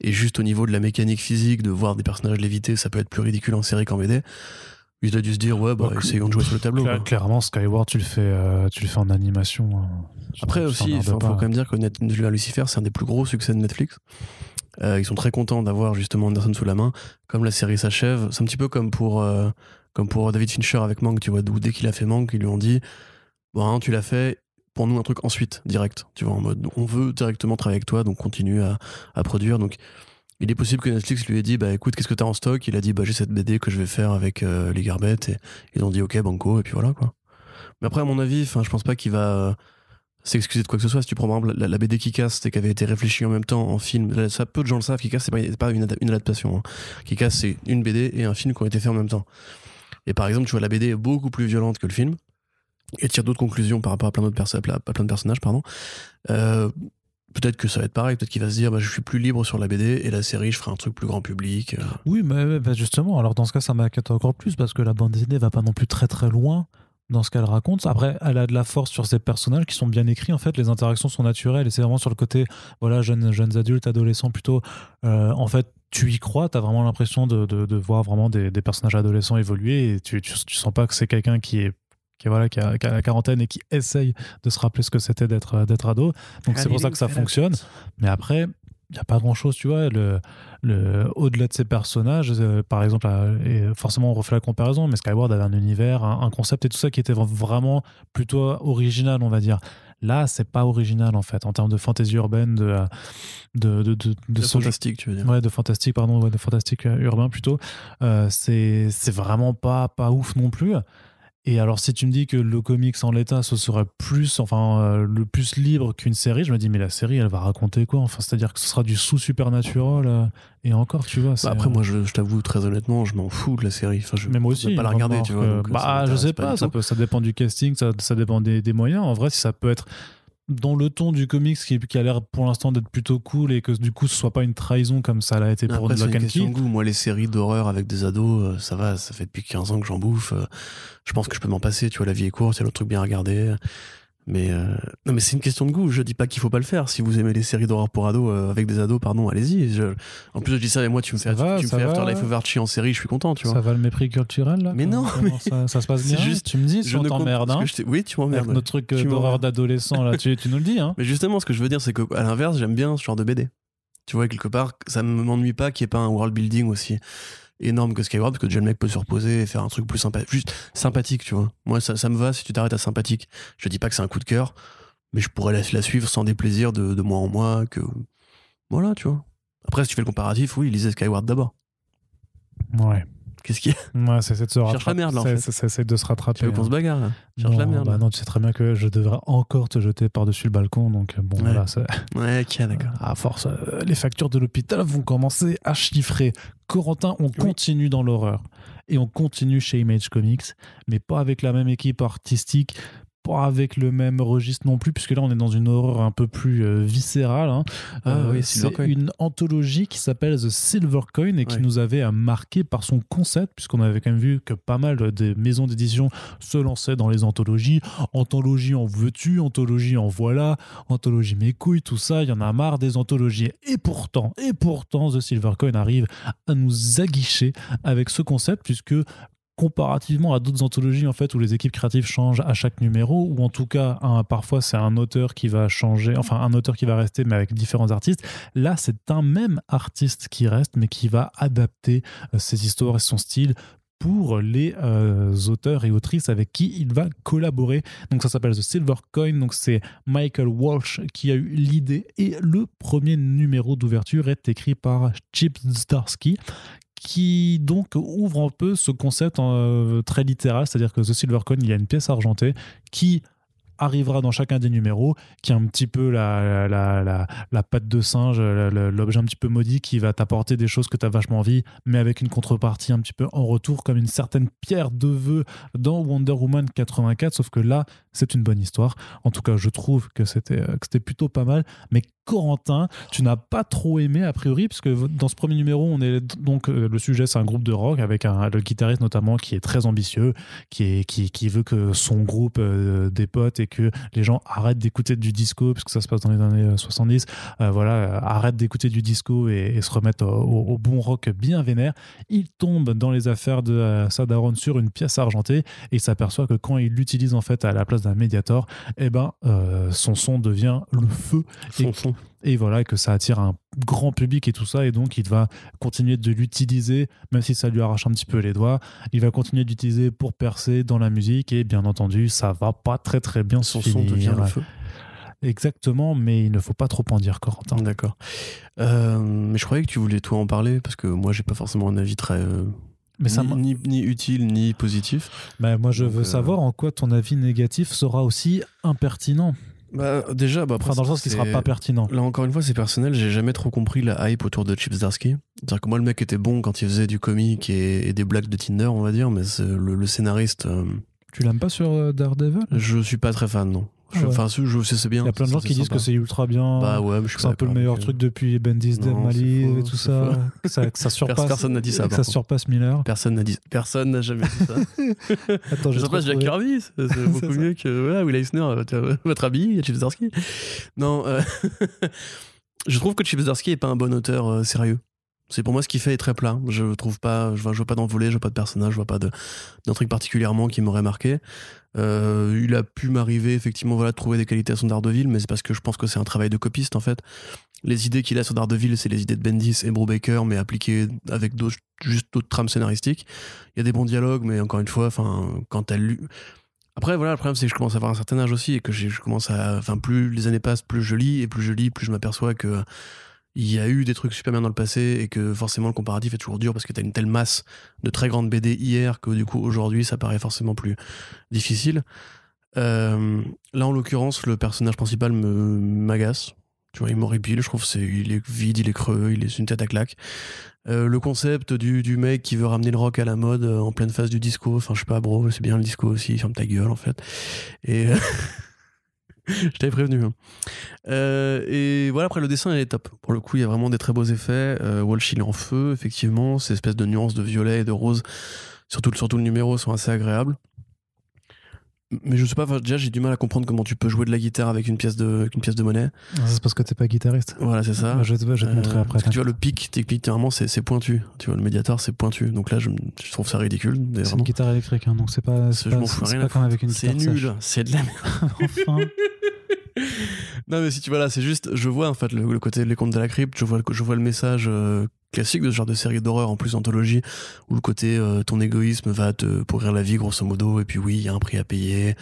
Et juste au niveau de la mécanique physique, de voir des personnages léviter, ça peut être plus ridicule en série qu'en BD. Il a dû se dire, ouais, bah, Bah, essayons de jouer sur le tableau. Clairement Skyward tu le fais euh, tu le fais en animation hein. Après aussi, il faut, quand même dire que Net- Lucifer, c'est un des plus gros succès de Netflix. Euh, ils sont très contents d'avoir justement Anderson sous la main. Comme la série s'achève, c'est un petit peu comme pour, comme pour David Fincher avec Mank, tu vois, dès qu'il a fait Mank, ils lui ont dit Bon, hein, tu l'as fait, pour nous un truc ensuite, direct. Tu vois, en mode on veut directement travailler avec toi, donc continue à, produire. Donc il est possible que Netflix lui ait dit Bah écoute, qu'est-ce que t'as en stock? Il a dit Bah j'ai cette BD que je vais faire avec euh, les Garbettes. Et ils ont dit Ok, banco, et puis voilà quoi. Mais après, à mon avis, je pense pas qu'il va euh, s'excuser de quoi que ce soit. Si tu prends par exemple la, BD qui casse, c'est qui avait été réfléchie en même temps en film. Ça, peu de gens le savent. Qui casse, c'est pas, pas une adaptation. Hein. Qui casse, c'est une BD et un film qui ont été faits en même temps. Et par exemple, tu vois, la BD est beaucoup plus violente que le film et tire d'autres conclusions par rapport à plein d'autres de personnages, pardon. Euh, peut-être que ça va être pareil. Peut-être qu'il va se dire, bah, je suis plus libre sur la BD et la série, je ferai un truc plus grand public. euh. Oui, mais, bah, justement, alors dans ce cas, ça m'inquiète encore plus parce que la bande dessinée va pas non plus très très loin dans ce qu'elle raconte. Après, elle a de la force sur ses personnages qui sont bien écrits. En fait, les interactions sont naturelles et c'est vraiment sur le côté, voilà, jeunes, jeunes adultes, adolescents plutôt. Euh, en fait, tu y crois, tu as vraiment l'impression de, de, de voir vraiment des, des personnages adolescents évoluer et tu, tu, tu sens pas que c'est quelqu'un qui est qui, voilà, qui, a, qui a la quarantaine et qui essaye de se rappeler ce que c'était d'être d'être ado. Donc c'est pour ça que ça fonctionne. Mais après, il n'y a pas grand chose, tu vois. Le, le, Au-delà de ces personnages, euh, par exemple, euh, et forcément on refait la comparaison, mais Skyward avait un univers, un, un concept et tout ça qui était vraiment plutôt original, on va dire. Là, c'est pas original en fait, en termes de fantasy urbaine, de, euh, de, de, fantastique, tu veux dire. Ouais, de fantastique, pardon, ouais, de fantastique euh, urbain plutôt. Euh, c'est c'est vraiment pas, pas ouf non plus. Et alors, si tu me dis que le comics en l'état, ce serait plus, enfin, euh, le plus libre qu'une série, je me dis, mais la série, elle va raconter quoi? Enfin, c'est-à-dire que ce sera du sous-supernatural. euh, et encore, tu vois. Bah, après, moi, je, je t'avoue très honnêtement, je m'en fous de la série. Enfin, je mais moi je aussi. vais pas la regarder, tu vois. remarque, donc, euh, bah, je sais pas, ça, peut, ça dépend du casting, ça, ça dépend des, des moyens. En vrai, si ça peut être dans le ton du comics qui, qui a l'air pour l'instant d'être plutôt cool et que du coup ce soit pas une trahison comme ça l'a été pour Après, Lock and Key. goût. Moi, les séries d'horreur avec des ados, euh, ça va, ça fait depuis 15 ans que j'en bouffe. euh, Je pense que je peux m'en passer. Tu vois, la vie est courte, il y a d'autres trucs bien à regarder. Mais euh, non, mais c'est une question de goût. Je dis pas qu'il faut pas le faire. Si vous aimez les séries d'horreur pour ados euh, avec des ados, pardon, allez-y. Je- En plus, je dis ça et moi, tu me Ça fais, va, tu me ça fais va. Afterlife of Archie en série, je suis content, tu vois. Ça va le mépris culturel là Mais non, ça, ça se passe bien juste- Tu me dis si Je on t'emmerde, hein Oui, tu m'emmerdes. Avec notre truc euh, d'horreur d'adolescent là, tu, tu nous le dis, hein [laughs] Mais justement, ce que je veux dire, c'est que à l'inverse, j'aime bien ce genre de BD. Tu vois, quelque part, ça ne m'ennuie pas qu'il n'y ait pas un world building aussi énorme que Skyward, parce que déjà le mec peut se reposer et faire un truc plus sympa, juste sympathique, tu vois. Moi, ça, ça me va si tu t'arrêtes à sympathique. Je dis pas que c'est un coup de cœur, mais je pourrais la, la suivre sans déplaisir de, de mois en mois, que voilà, tu vois. Après, si tu fais le comparatif, oui, lisez Skyward d'abord. Ouais. Qu'est-ce qu'il y a Ouais, c'est de se Cherche rattraper. la merde, là, en fait. c'est- de se rattraper. Tu veux qu'on hein. se bagarre là Cherche non, la merde. bah là. non, tu sais très bien que je devrais encore te jeter par-dessus le balcon, donc euh, bon, Ouais. voilà. Ouais, ok, d'accord. À force, euh, les factures de l'hôpital vont commencer à chiffrer. Corentin, on continue dans l'horreur. et on continue chez Image Comics, mais pas avec la même équipe artistique, pas avec le même registre non plus, puisque là on est dans une horreur un peu plus euh, viscérale. hein. Ah Euh, oui, c'est Silvercoin. une anthologie qui s'appelle The Silver Coin et qui Ouais. nous avait euh, marqué par son concept, puisqu'on avait quand même vu que pas mal de maisons d'édition se lançaient dans les anthologies. Anthologie en veux-tu, anthologie en voilà, anthologie mes couilles, tout ça, il y en a marre des anthologies. Et pourtant, et pourtant, The Silver Coin arrive à nous aguicher avec ce concept, puisque comparativement à d'autres anthologies en fait où les équipes créatives changent à chaque numéro ou en tout cas parfois c'est un auteur qui va changer enfin un auteur qui va rester mais avec différents artistes là c'est un même artiste qui reste mais qui va adapter euh, ses histoires et son style pour les euh, auteurs et autrices avec qui il va collaborer. Donc ça s'appelle The Silver Coin, donc c'est Michael Walsh qui a eu l'idée et le premier numéro d'ouverture est écrit par Chip Zdarsky qui donc ouvre un peu ce concept euh, très littéral, c'est-à-dire que The Silver Coin, il y a une pièce argentée qui arrivera dans chacun des numéros, qui est un petit peu la, la, patte de singe, l'objet un petit peu maudit qui va t'apporter des choses que tu as vachement envie, mais avec une contrepartie un petit peu en retour, comme une certaine pierre de vœu dans Wonder Woman 84, sauf que là, c'est une bonne histoire. En tout cas, je trouve que c'était euh, que c'était plutôt pas mal. Mais Corentin, tu n'as pas trop aimé a priori, parce que dans ce premier numéro, on est donc euh, le sujet, c'est un groupe de rock avec un le guitariste notamment qui est très ambitieux, qui est qui, qui veut que son groupe euh, dépote et que les gens arrêtent d'écouter du disco, puisque ça se passe dans les années euh, 70. euh, voilà, arrêtent d'écouter du disco et, se remettent au, bon rock bien vénère. Il tombe dans les affaires de Sadaron sur une pièce argentée et s'aperçoit que quand il l'utilise en fait à la place d'un médiator, eh ben euh, son son devient le feu Son son. et voilà que ça attire un grand public et tout ça et donc il va continuer de l'utiliser même si ça lui arrache un petit peu les doigts il va continuer d'utiliser pour percer dans la musique et bien entendu ça va pas très très bien Son se son finir devient le feu. exactement mais il ne faut pas trop en dire Corentin D'accord. Euh, mais je croyais que tu voulais toi en parler parce que moi j'ai pas forcément un avis très euh, mais ça ni, m'a- ni, ni utile ni positif. bah, moi je Donc, veux euh, savoir en quoi ton avis négatif sera aussi impertinent Bah déjà, bah, enfin dans le sens qu'il sera pas pertinent Là encore une fois, c'est personnel. J'ai jamais trop compris la hype autour de Chip Zdarsky. C'est-à-dire que moi, le mec était bon quand il faisait du comique et, et des blagues de Tinder, on va dire, mais le, le scénariste, euh, tu l'aimes pas sur euh, Daredevil? je suis pas très fan, non. Ah ouais. Enfin, je, je sais c'est bien. il y a plein de gens qui disent sympa. que c'est ultra bien Bah ouais, je c'est un peu le meilleur truc depuis Bendis Dev Non, Mali c'est faux, et tout [laughs] ça que ça, que ça surpasse personne n'a dit ça, que ça surpasse Miller Personne n'a dit, personne n'a jamais dit ça. [laughs] Attends, Je trop passe Jack. Kirby, c'est [laughs] beaucoup mieux que voilà, Will Eisner, euh, votre habit, Chip. Non, euh, je trouve que Chip Zdarsky est pas un bon auteur euh, sérieux. C'est pour moi ce qu'il fait est très plat. Je trouve pas, je vois, pas d'envolée, je vois pas de personnage, je vois pas de- d'intrigue particulièrement qui m'aurait marqué. Euh, il a pu m'arriver effectivement voilà de trouver des qualités à son Daredevil, mais c'est parce que je pense que c'est un travail de copiste en fait. Les idées qu'il a sur Daredevil, c'est les idées de Bendis et Brubaker, mais appliquées avec juste d'autres trames scénaristiques. Il y a des bons dialogues, mais encore une fois, enfin, quand t'as lu. Après, voilà, le problème, c'est que je commence à avoir un certain âge aussi et que je commence à. Enfin, plus les années passent, plus je lis et plus je lis, plus je m'aperçois que. Il y a eu des trucs super bien dans le passé et que forcément le comparatif est toujours dur parce que t'as une telle masse de très grandes BD hier que du coup aujourd'hui ça paraît forcément plus difficile. Euh, là en l'occurrence le personnage principal me m'agace. Tu vois, il m'horripile, je trouve c'est il est vide, il est creux, il est une tête à claque. Euh, le concept du, du mec qui veut ramener le rock à la mode euh, en pleine phase du disco, enfin je sais pas bro, c'est bien le disco aussi, ferme ta gueule en fait. Et [laughs] [laughs] je t'avais prévenu. hein. Euh, et voilà, après le dessin est top. Pour le coup, il y a vraiment des très beaux effets. Euh, Walsh il est en feu, effectivement, ces espèces de nuances de violet et de rose, surtout, surtout le numéro, sont assez agréables. Mais je sais pas, déjà j'ai du mal à comprendre comment tu peux jouer de la guitare avec une pièce de, avec une pièce de monnaie. Ah, c'est parce que t'es pas guitariste Voilà, c'est ça. Bah, je, vais te- te montrer Euh, après parce que tu vois, le pic, techniquement, c'est c'est pointu. Tu vois, le médiator, c'est pointu. Donc là, je, je trouve ça ridicule. c'est une guitare électrique hein, donc c'est pas Je c'est pas, m'en fous c'est rien pas comme avec une C'est nul, c'est de la merde. [laughs] enfin Non, mais si tu vois là, c'est juste, je vois en fait le, le côté Les Contes de la Crypte, je vois, le- je vois le message euh, classique de ce genre de série d'horreur, en plus anthologie, où le côté euh, ton égoïsme va te pourrir la vie, grosso modo, et puis oui, il y a un prix à payer.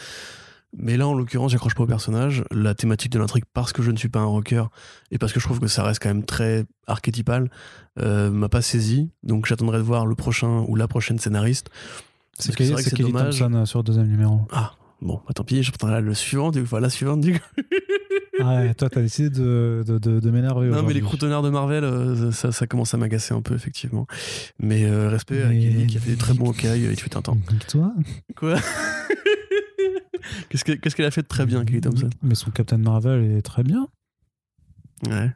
Mais là, en l'occurrence, j'accroche pas au personnage. La thématique de l'intrigue, parce que je ne suis pas un rocker, et parce que je trouve que ça reste quand même très archétypal, euh, m'a pas saisi. Donc j'attendrai de voir le prochain ou la prochaine scénariste. c'est Parce que c'est dommage. Sur le deuxième numéro Ah, Bon, bah, tant pis, je prendrai le suivant, du coup, la suivante du coup. [laughs] Ouais, toi, t'as décidé de, de, de, de m'énerver. Non, mais les croutonnards de Marvel, euh, ça, ça commence à m'agacer un peu, effectivement. Mais euh, respect à Kelly qui a fait des très bons Hawkeye, il fut un temps. [laughs] Toi Quoi [laughs] Qu'est-ce que- qu'est-ce qu'elle a fait de très bien, Kelly Thompson? Mais son Captain Marvel est très bien. Ouais,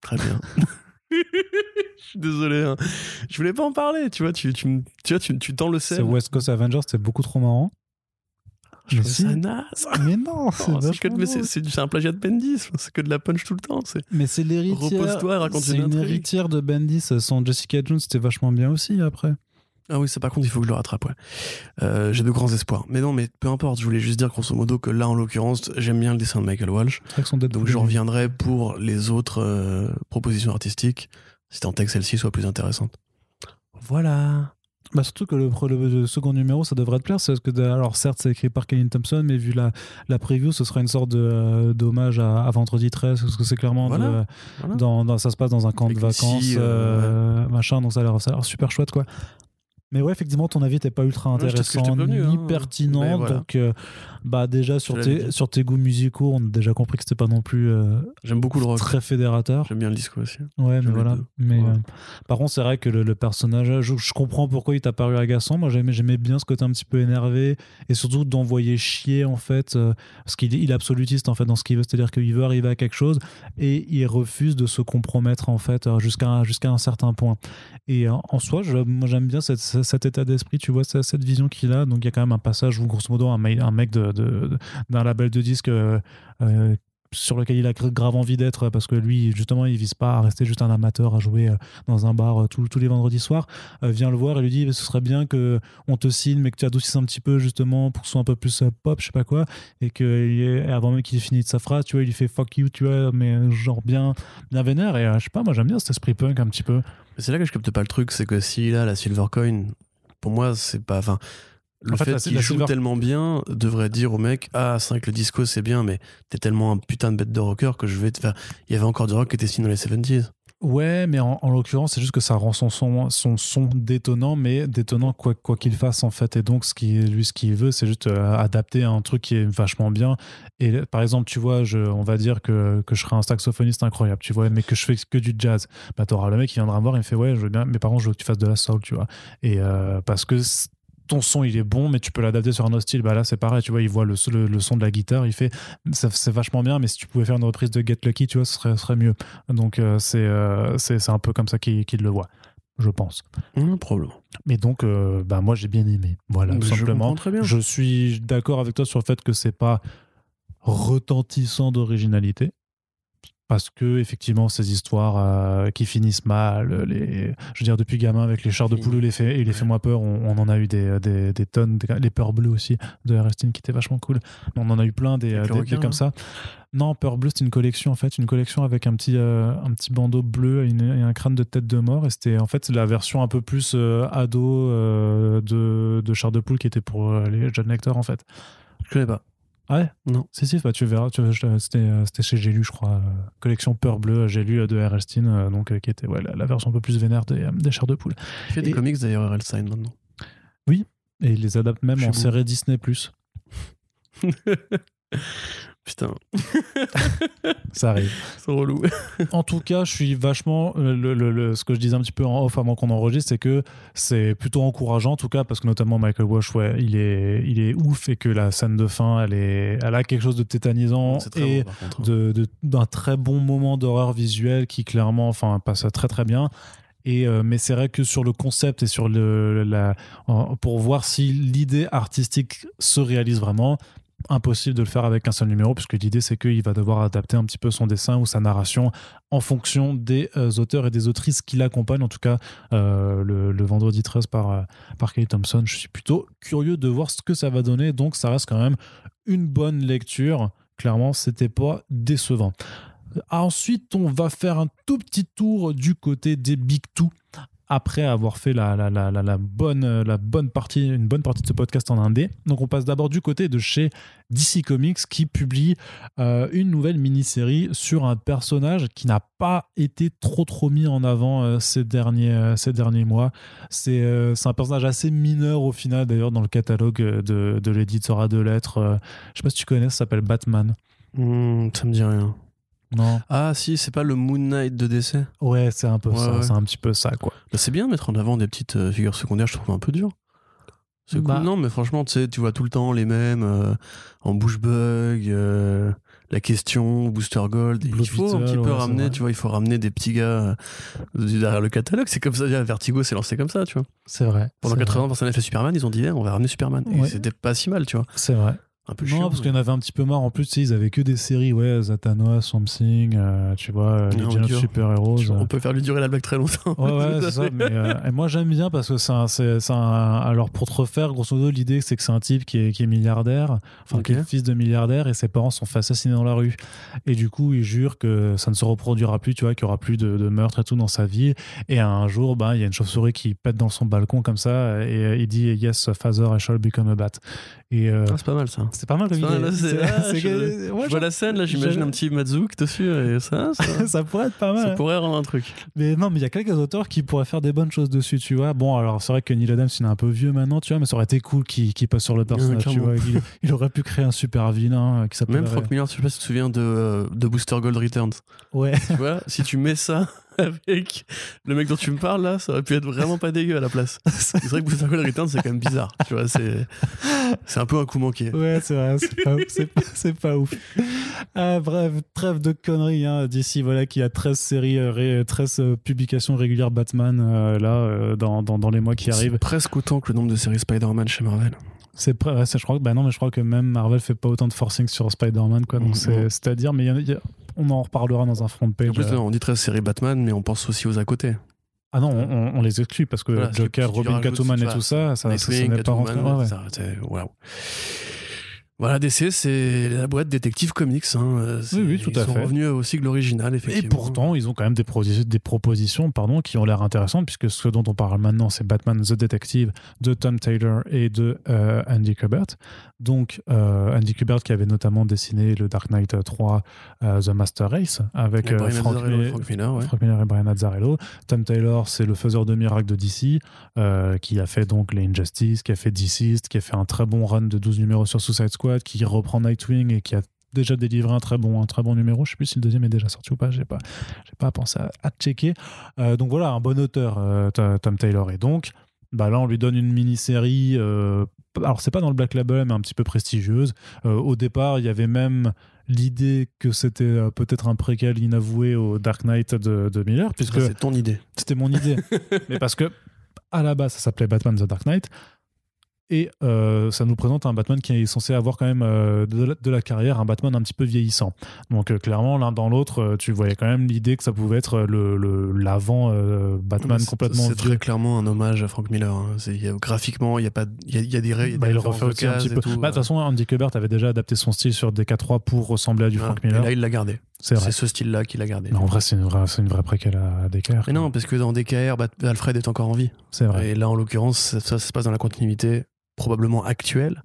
très bien. Je suis désolé, hein. je voulais pas en parler, tu vois, tu, tu, tu, vois, tu, tu tends le C'est sel. West Coast Avengers, c'est beaucoup trop marrant. Je Mais si. ça naze. Mais non, [laughs] c'est Oh, c'est que vachement de- mais c'est- drôle. c'est c'est un plagiat de Bendis, c'est que de la punch tout le temps. c'est- Mais c'est l'héritière. Repose-toi et raconte C'est une héritière de Bendis. Son Jessica Jones, c'était vachement bien aussi après. Ah oui, ça par contre, il faut que je le rattrape, ouais. Euh, J'ai de grands espoirs. Mais non, mais peu importe, je voulais juste dire grosso modo que là, en l'occurrence, j'aime bien le dessin de Michael Walsh. Donc je reviendrai pour les autres euh, propositions artistiques, si tant est que celle-ci soit plus intéressante. Voilà. Bah surtout que le, second numéro, ça devrait te plaire. Parce que, alors certes, c'est écrit par Kenny Thompson, mais vu la, la preview, ce sera une sorte de, euh, d'hommage à, à Vendredi 13, parce que c'est clairement de- Voilà. Voilà. dans, dans- ça se passe dans un camp Avec de vacances, scie, euh, machin, donc ça a l'air super chouette, quoi. Mais ouais, effectivement, ton avis n'était pas ultra intéressant ni hein. pertinent. Voilà. Donc, euh, bah déjà sur tes, sur tes goûts musicaux, on a déjà compris que c'était pas non plus euh, J'aime beaucoup le rock. très fédérateur. J'aime bien le disco aussi. Ouais, mais voilà. deux. Mais Ouais. euh, par contre, c'est vrai que le, le personnage, je, je comprends pourquoi il t'a paru agaçant. Moi, j'aimais, bien ce côté un petit peu énervé et surtout d'envoyer chier en fait, parce qu'il est, il est absolutiste en fait dans ce qu'il veut, c'est-à-dire qu'il veut arriver à quelque chose et il refuse de se compromettre en fait jusqu'à un- jusqu'à un certain point. Et en soi, je- moi j'aime bien cette- cet, cet état d'esprit, tu vois, cette, vision qu'il a. Donc il y a quand même un passage où grosso modo un, mec- d'un label de disques euh, euh, sur lequel il a grave envie d'être parce que lui justement il vise pas à rester juste un amateur à jouer euh, dans un bar euh, tous- tous les vendredis soirs euh, vient le voir et lui dit ce serait bien que on te signe mais que tu adoucisses un petit peu justement pour que ce soit un peu plus pop je sais pas quoi et que avant même qu'il ait fini de sa phrase tu vois il lui fait fuck you tu vois mais genre bien bien vénère et je sais pas moi j'aime bien cet esprit punk un petit peu c'est là que je capte pas le truc, c'est que s'il a la Silver Coin, pour moi, c'est pas. Enfin, le En fait, qu'il joue Silver- tellement bien devrait dire au mec Ah, c'est vrai que le disco c'est bien, mais t'es tellement un putain de bête de rocker que je vais te faire. Il y avait encore du rock qui était signé dans les 70s. Ouais, mais en, en l'occurrence, c'est juste que ça rend son son, son son détonnant, mais détonnant quoi quoi qu'il fasse en fait. Et donc, ce qui lui, ce qu'il veut, c'est juste euh, adapter un truc qui est vachement bien. Et par exemple, tu vois, je, on va dire que, que je serais un saxophoniste incroyable, tu vois, mais que je fais que du jazz. Bah, t'auras le mec qui viendra me voir, il me fait ouais, je veux bien, mais par contre, je veux que tu fasses de la soul, tu vois. Et euh, parce que ton son il est bon mais tu peux l'adapter sur un autre style bah là c'est pareil tu vois il voit le, le, le son de la guitare il fait ça- c'est vachement bien mais si tu pouvais faire une reprise de Get Lucky tu vois ce serait, mieux donc euh, c'est euh, c'est un peu comme ça qu'il le voit, je pense. Hum, probablement. Mais donc, euh, bah, moi j'ai bien aimé. Voilà, tout simplement. comprends très bien. Je suis d'accord avec toi sur le fait que c'est pas retentissant d'originalité. Parce que effectivement ces histoires euh, qui finissent mal, les, je veux dire depuis gamin avec les chars de poule les faits et les fais moi peur, on, on en a eu des, des, des tonnes, des- les peurs bleues aussi de Aristine qui étaient vachement cool. On en a eu plein des, requin, comme là ça. Non, peur bleue c'est une collection en fait, une collection avec un petit euh, un petit bandeau bleu et, une- et un crâne de tête de mort et c'était en fait la version un peu plus euh, ado euh, de, de chars de poule qui était pour euh, les jeunes lecteurs en fait. Je connais pas. Ah ouais? Non. Si, si, bah, tu verras. tu- je- C'était euh, c'était chez J'ai lu, je crois. euh, collection Peur Bleu, J'ai lu euh, de R.L. Stein, euh, donc, euh, qui était ouais, la, la version un peu plus vénère des, des chairs de poule. Il fait des comics d'ailleurs, R.L. Stein maintenant. Et il les adapte même en série Disney. [laughs] Putain, [laughs] Ça arrive. c'est relou. [laughs] en tout cas, je suis vachement. euh, Le, le- le- ce que je disais un petit peu en off avant qu'on enregistre, c'est que c'est plutôt encourageant, en tout cas, parce que notamment Michael Walsh, ouais, il est, il est ouf et que la scène de fin, elle, est, elle a quelque chose de tétanisant. Et bon d'un très bon moment d'horreur visuelle qui clairement enfin passe très très bien et euh, mais c'est vrai que sur le concept et sur le la pour voir si l'idée artistique se réalise vraiment impossible de le faire avec un seul numéro puisque l'idée c'est qu'il va devoir adapter un petit peu son dessin ou sa narration en fonction des euh, auteurs et des autrices qui l'accompagnent. En tout cas euh, le, vendredi 13 par, euh, par Kelly Thompson je suis plutôt curieux de voir ce que ça va donner. Donc ça reste quand même une bonne lecture. Clairement c'était pas décevant. Ensuite, on va faire un tout petit tour du côté des Big Two après avoir fait la, la, bonne, partie, une bonne partie de ce podcast en indé. Donc on passe d'abord du côté de chez DC Comics qui publie euh, une nouvelle mini-série sur un personnage qui n'a pas été trop trop mis en avant euh, ces, derniers, euh, ces derniers mois. C'est un personnage assez mineur au final d'ailleurs dans le catalogue de, de l'éditeur de lettres. je sais pas si tu connais, ça s'appelle Batman. Hmm, ça me dit rien. Non. Ah si, c'est pas le Moon Knight de décès Ouais, c'est un peu ça, c'est un petit peu ça quoi. Bah, c'est bien de mettre en avant des petites figures secondaires, je trouve un peu dur. C'est cool. Bah. Non, mais franchement, tu sais, tu vois tout le temps les mêmes euh, en bouche bug, euh, la question, Booster Gold. il faut un petit peu ramener, tu vois, il faut ramener des petits gars euh, derrière le catalogue. C'est comme ça, Vertigo s'est lancé comme ça, tu vois. C'est vrai. Pendant 80 ans, personne n'a fait Superman, ils ont dit, eh, on va ramener Superman. Et c'était pas si mal, tu vois. C'est vrai un peu non, parce qu'il y en avait un petit peu marre. En plus, ils avaient que des séries, ouais, Zatanna, Swamp euh, tu vois, euh, les Super Heroes. On peut faire lui durer la blague très longtemps. Ouais, ouais, [laughs] c'est ça. Mais, euh, et moi, j'aime bien parce que c'est un, un, Alors, pour te refaire, grosso modo, l'idée, c'est que c'est un type qui est, qui est milliardaire, enfin, qui est fils de milliardaire, et ses parents sont fait assassiner dans la rue. Et du coup, il jure que ça ne se reproduira plus, tu vois, qu'il n'y aura plus de, de meurtre et tout dans sa vie. Et un jour, ben, il y a une chauve-souris qui pète dans son balcon comme ça, et il dit Yes, father, I shall become a bat. Et ah, c'est pas mal ça. C'est pas mal comme [laughs] je, vois la scène, là, j'imagine un petit Mazouk dessus, et ça, [laughs] ça, pourrait être pas mal. Ça pourrait rendre un truc. Mais non, mais il y a quelques auteurs qui pourraient faire des bonnes choses dessus, tu vois. Bon, alors c'est vrai que Neil Adams, il est un peu vieux maintenant, tu vois, mais ça aurait été cool qu'il passe sur le personnage, tu vois. Il, aurait pu créer un super vilain euh, qui s'appelle. Même Frank Miller, je sais pas si tu te souviens de, euh, de Booster Gold Returns. Ouais. Tu vois, si tu mets ça avec le mec dont tu me parles là, ça aurait pu être vraiment pas dégueu à la place. [laughs] c'est vrai que Booster Gold Returns, c'est quand même bizarre, tu vois, c'est, c'est un peu un coup manqué. Ouais, c'est vrai, c'est pas, c'est, pas ouf. Ah, bref, trêve de conneries hein, d'ici, voilà, qui a 13 séries, 13 euh, euh, publications régulières Batman euh, là, dans, dans, dans, les mois qui arrivent. presque autant que le nombre de séries Spider-Man chez Marvel. C'est je crois que bah non, mais je crois que même Marvel fait pas autant de forcing sur Spider-Man quoi. Donc mm-hmm. c'est à dire, mais y y a, on en reparlera dans un front page. En plus, on dit très série Batman, mais on pense aussi aux à côté. Ah non, on, les exclut parce que Joker, Robin, Catwoman et tout ça, ça, ça, n'est pas rentré. Ouais, voilà, DC, c'est la boîte Détective Comics. Hein. Oui, oui, tout ils à sont revenus au cycle original, effectivement. Et pourtant, ils ont quand même des, des propositions pardon, qui ont l'air intéressantes, puisque ce dont on parle maintenant, c'est Batman The Detective de Tom Taylor et de euh, Andy Kubert. Donc, euh, Andy Kubert qui avait notamment dessiné le Dark Knight 3 euh, The Master Race avec Frank, Miller, et Brian Azzarello. Tom Taylor, c'est le faiseur de miracles de DC, qui a fait donc les Injustice, qui a fait Deceased, qui a fait un très bon run de 12 numéros sur Suicide Squad qui reprend Nightwing et qui a déjà délivré un très bon, un très bon numéro. Je sais plus si le deuxième est déjà sorti ou pas. J'ai pas, j'ai pas pensé à, checker. Euh, donc voilà, un bon auteur, euh, Tom Taylor. Et donc, bah là, on lui donne une mini-série. Euh, alors, c'est pas dans le Black Label, mais un petit peu prestigieuse. au départ, il y avait même l'idée que c'était peut-être un préquel inavoué au Dark Knight de, de Miller, puisque c'est ton idée. C'était mon idée, [laughs] mais parce que à la base, ça s'appelait Batman the Dark Knight. Et euh, ça nous présente un Batman qui est censé avoir quand même euh, de, la, carrière, un Batman un petit peu vieillissant. Donc euh, clairement, l'un dans l'autre, tu voyais quand même l'idée que ça pouvait être le l'avant Batman complètement C'est très clairement un hommage à Frank Miller. Hein. graphiquement, il y a pas, il y, a, des règles. Bah, il refait aussi un petit peu. Bah, de toute façon, Andy Kubert avait déjà adapté son style sur DK3 pour ressembler à du Frank Miller. Et là, il l'a gardé. C'est ce style-là qu'il a gardé. En vrai, c'est une vraie, une vraie préquelle à DKR. Mais non, parce que dans DKR, Alfred est encore en vie. C'est vrai. Et là, en l'occurrence, ça, ça, se passe dans la continuité probablement actuel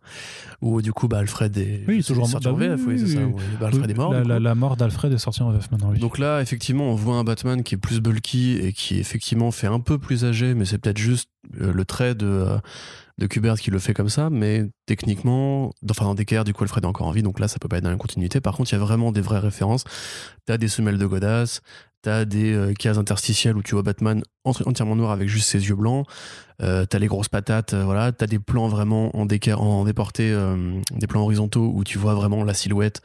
où du coup bah, Alfred est oui, toujours sorti en VF oui, c'est ça bah, Alfred est mort la, mort d'Alfred est sortie en VF maintenant donc là effectivement on voit un Batman qui est plus bulky et qui effectivement fait un peu plus âgé mais c'est peut-être juste euh, le trait de euh, de Kubert qui le fait comme ça, mais techniquement, enfin dans DKR, du coup, Alfred est encore en vie, donc là, ça peut pas être dans la continuité. Par contre, il y a vraiment des vraies références. T'as des semelles de godasses, t'as des euh, cases interstitielles où tu vois Batman entièrement noir avec juste ses yeux blancs. Euh, t'as les grosses patates, euh, voilà. T'as des plans vraiment en, en déporté, euh, des plans horizontaux où tu vois vraiment la silhouette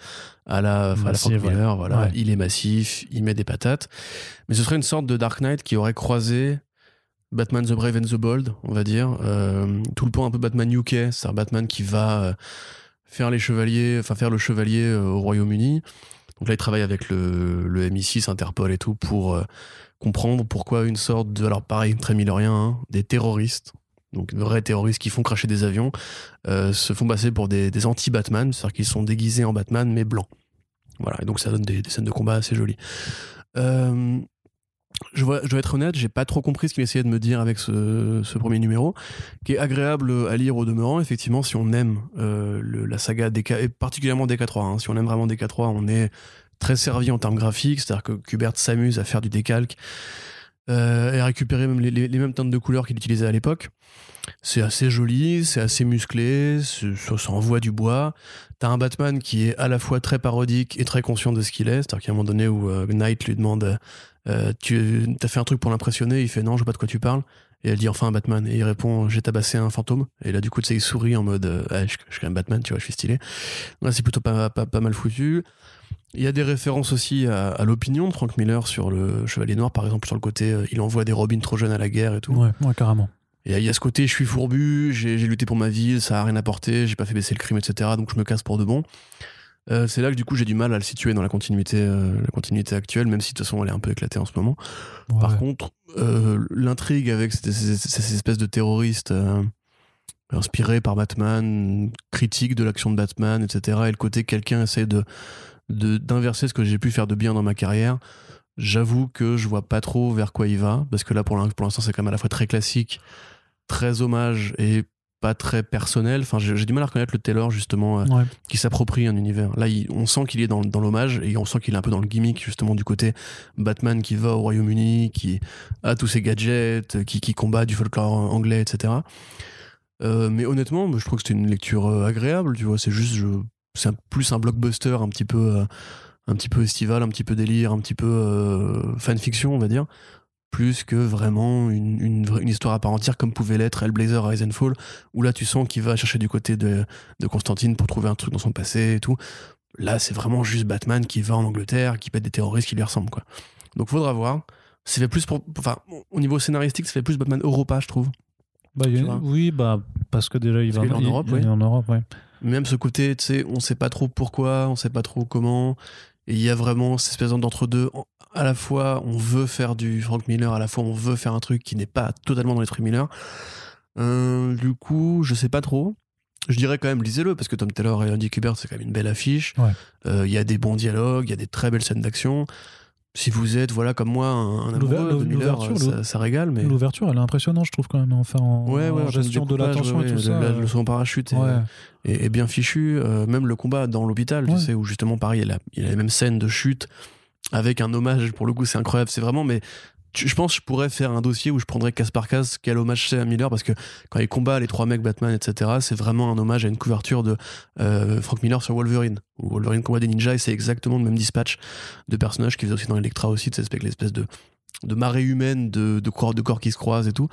à la, Frank Miller, voilà. Il est massif, il met des patates. Mais ce serait une sorte de Dark Knight qui aurait croisé Batman the Brave and the Bold, on va dire. tout le point un peu Batman UK, c'est un Batman qui va faire les chevaliers, enfin faire le chevalier au Royaume-Uni. Donc là, il travaille avec le, le MI6, Interpol et tout pour comprendre pourquoi une sorte de, alors pareil, très millerien, hein, des terroristes, donc vrais terroristes qui font cracher des avions, euh, se font passer pour des, des anti-Batman, c'est-à-dire qu'ils sont déguisés en Batman mais blancs. Voilà, et donc ça donne des, scènes de combat assez jolies. Euh, je, vois, je dois être honnête, j'ai pas trop compris ce qu'il essayait de me dire avec ce, premier numéro, qui est agréable à lire au demeurant. Effectivement, si on aime euh, la saga DK, et particulièrement DK3, hein, si on aime vraiment DK3, on est très servi en termes graphiques, c'est-à-dire que Kubert s'amuse à faire du décalque euh, et à récupérer même les, mêmes teintes de couleurs qu'il utilisait à l'époque. C'est assez joli, c'est assez musclé, ça envoie du bois. T'as un Batman qui est à la fois très parodique et très conscient de ce qu'il est. C'est-à-dire qu'à un moment donné où euh, Knight lui demande euh, Tu as fait un truc pour l'impressionner Il fait Non, je sais pas de quoi tu parles. Et elle dit enfin un Batman. Et il répond J'ai tabassé un fantôme. Et là, du coup, tu sais, il sourit en mode euh, je, je, suis quand même Batman, tu vois, je suis stylé. Là, c'est plutôt pas, pas, pas, mal foutu. Il y a des références aussi à, à l'opinion de Frank Miller sur le Chevalier Noir, par exemple, sur le côté euh, il envoie des Robins trop jeunes à la guerre et tout. Ouais, ouais carrément. Et il y a ce côté, je suis fourbu, j'ai lutté pour ma ville, ça a rien apporté, j'ai pas fait baisser le crime, etc. Donc je me casse pour de bon. Euh, c'est là que du coup j'ai du mal à le situer dans la continuité, euh, la continuité actuelle, même si de toute façon elle est un peu éclatée en ce moment. Ouais. Par contre, euh, l'intrigue avec ces, ces, ces, espèces de terroristes inspirés par Batman, critique de l'action de Batman, etc. Et le côté quelqu'un essaie de d'inverser ce que j'ai pu faire de bien dans ma carrière. J'avoue que je vois pas trop vers quoi il va, parce que là pour l'instant c'est quand même à la fois très classique, très hommage et pas très personnel. Enfin, j'ai du mal à reconnaître le Taylor justement euh, ouais. qui s'approprie un univers. Là, il, on sent qu'il est dans, dans l'hommage et on sent qu'il est un peu dans le gimmick justement du côté Batman qui va au Royaume-Uni, qui a tous ses gadgets, qui, qui combat du folklore anglais, etc. Euh, mais honnêtement, je trouve que c'était une lecture euh, agréable. Tu vois, c'est juste, c'est plus un blockbuster un petit peu. Euh, un petit peu estival, un petit peu délire, un petit peu fanfiction, on va dire, plus que vraiment une, une, une, histoire à part entière comme pouvait l'être Hellblazer and Fall, où là tu sens qu'il va chercher du côté de, de Constantine pour trouver un truc dans son passé et tout. Là, c'est vraiment juste Batman qui va en Angleterre, qui pète des terroristes qui lui ressemblent, quoi. Donc faudra voir. Ça fait plus pour, enfin, au niveau scénaristique, ça fait plus Batman Europa, je trouve. Bah, oui, bah, parce que déjà, il parce va en, Europe, il, oui. en Europe, ouais. Même ce côté, tu sais, on sait pas trop pourquoi, on sait pas trop comment. Et il y a vraiment cette espèce d'entre-deux. À la fois, on veut faire du Frank Miller, à la fois, on veut faire un truc qui n'est pas totalement dans l'esprit Miller. Euh, du coup, je sais pas trop. Je dirais quand même, lisez-le, parce que Tom Taylor et Andy Kubert, c'est quand même une belle affiche. Il ouais. euh, y a des bons dialogues, il y a des très belles scènes d'action. Si vous êtes, voilà, comme moi, un, un amoureux de Miller, ça, ça, régale. Mais... L'ouverture, elle est impressionnante, je trouve, quand même, enfin, en, ouais, ouais, en gestion de l'attention et tout le, ça. La, le son parachute est, ouais. est, est, bien fichu. Euh, même le combat dans l'hôpital, tu sais, où justement, pareil, il y, a la, il y a la même scène de chute avec un hommage, pour le coup, c'est incroyable. C'est vraiment, mais je pense que je pourrais faire un dossier où je prendrais case par case quel hommage c'est à Miller parce que quand il combat les trois mecs Batman etc c'est vraiment un hommage à une couverture de euh, Frank Miller sur Wolverine où Wolverine combat des ninjas et c'est exactement le même dispatch de personnages qui faisait aussi dans Electra aussi de cette espèce de, de marée humaine de, de, corps, de corps qui se croisent et tout.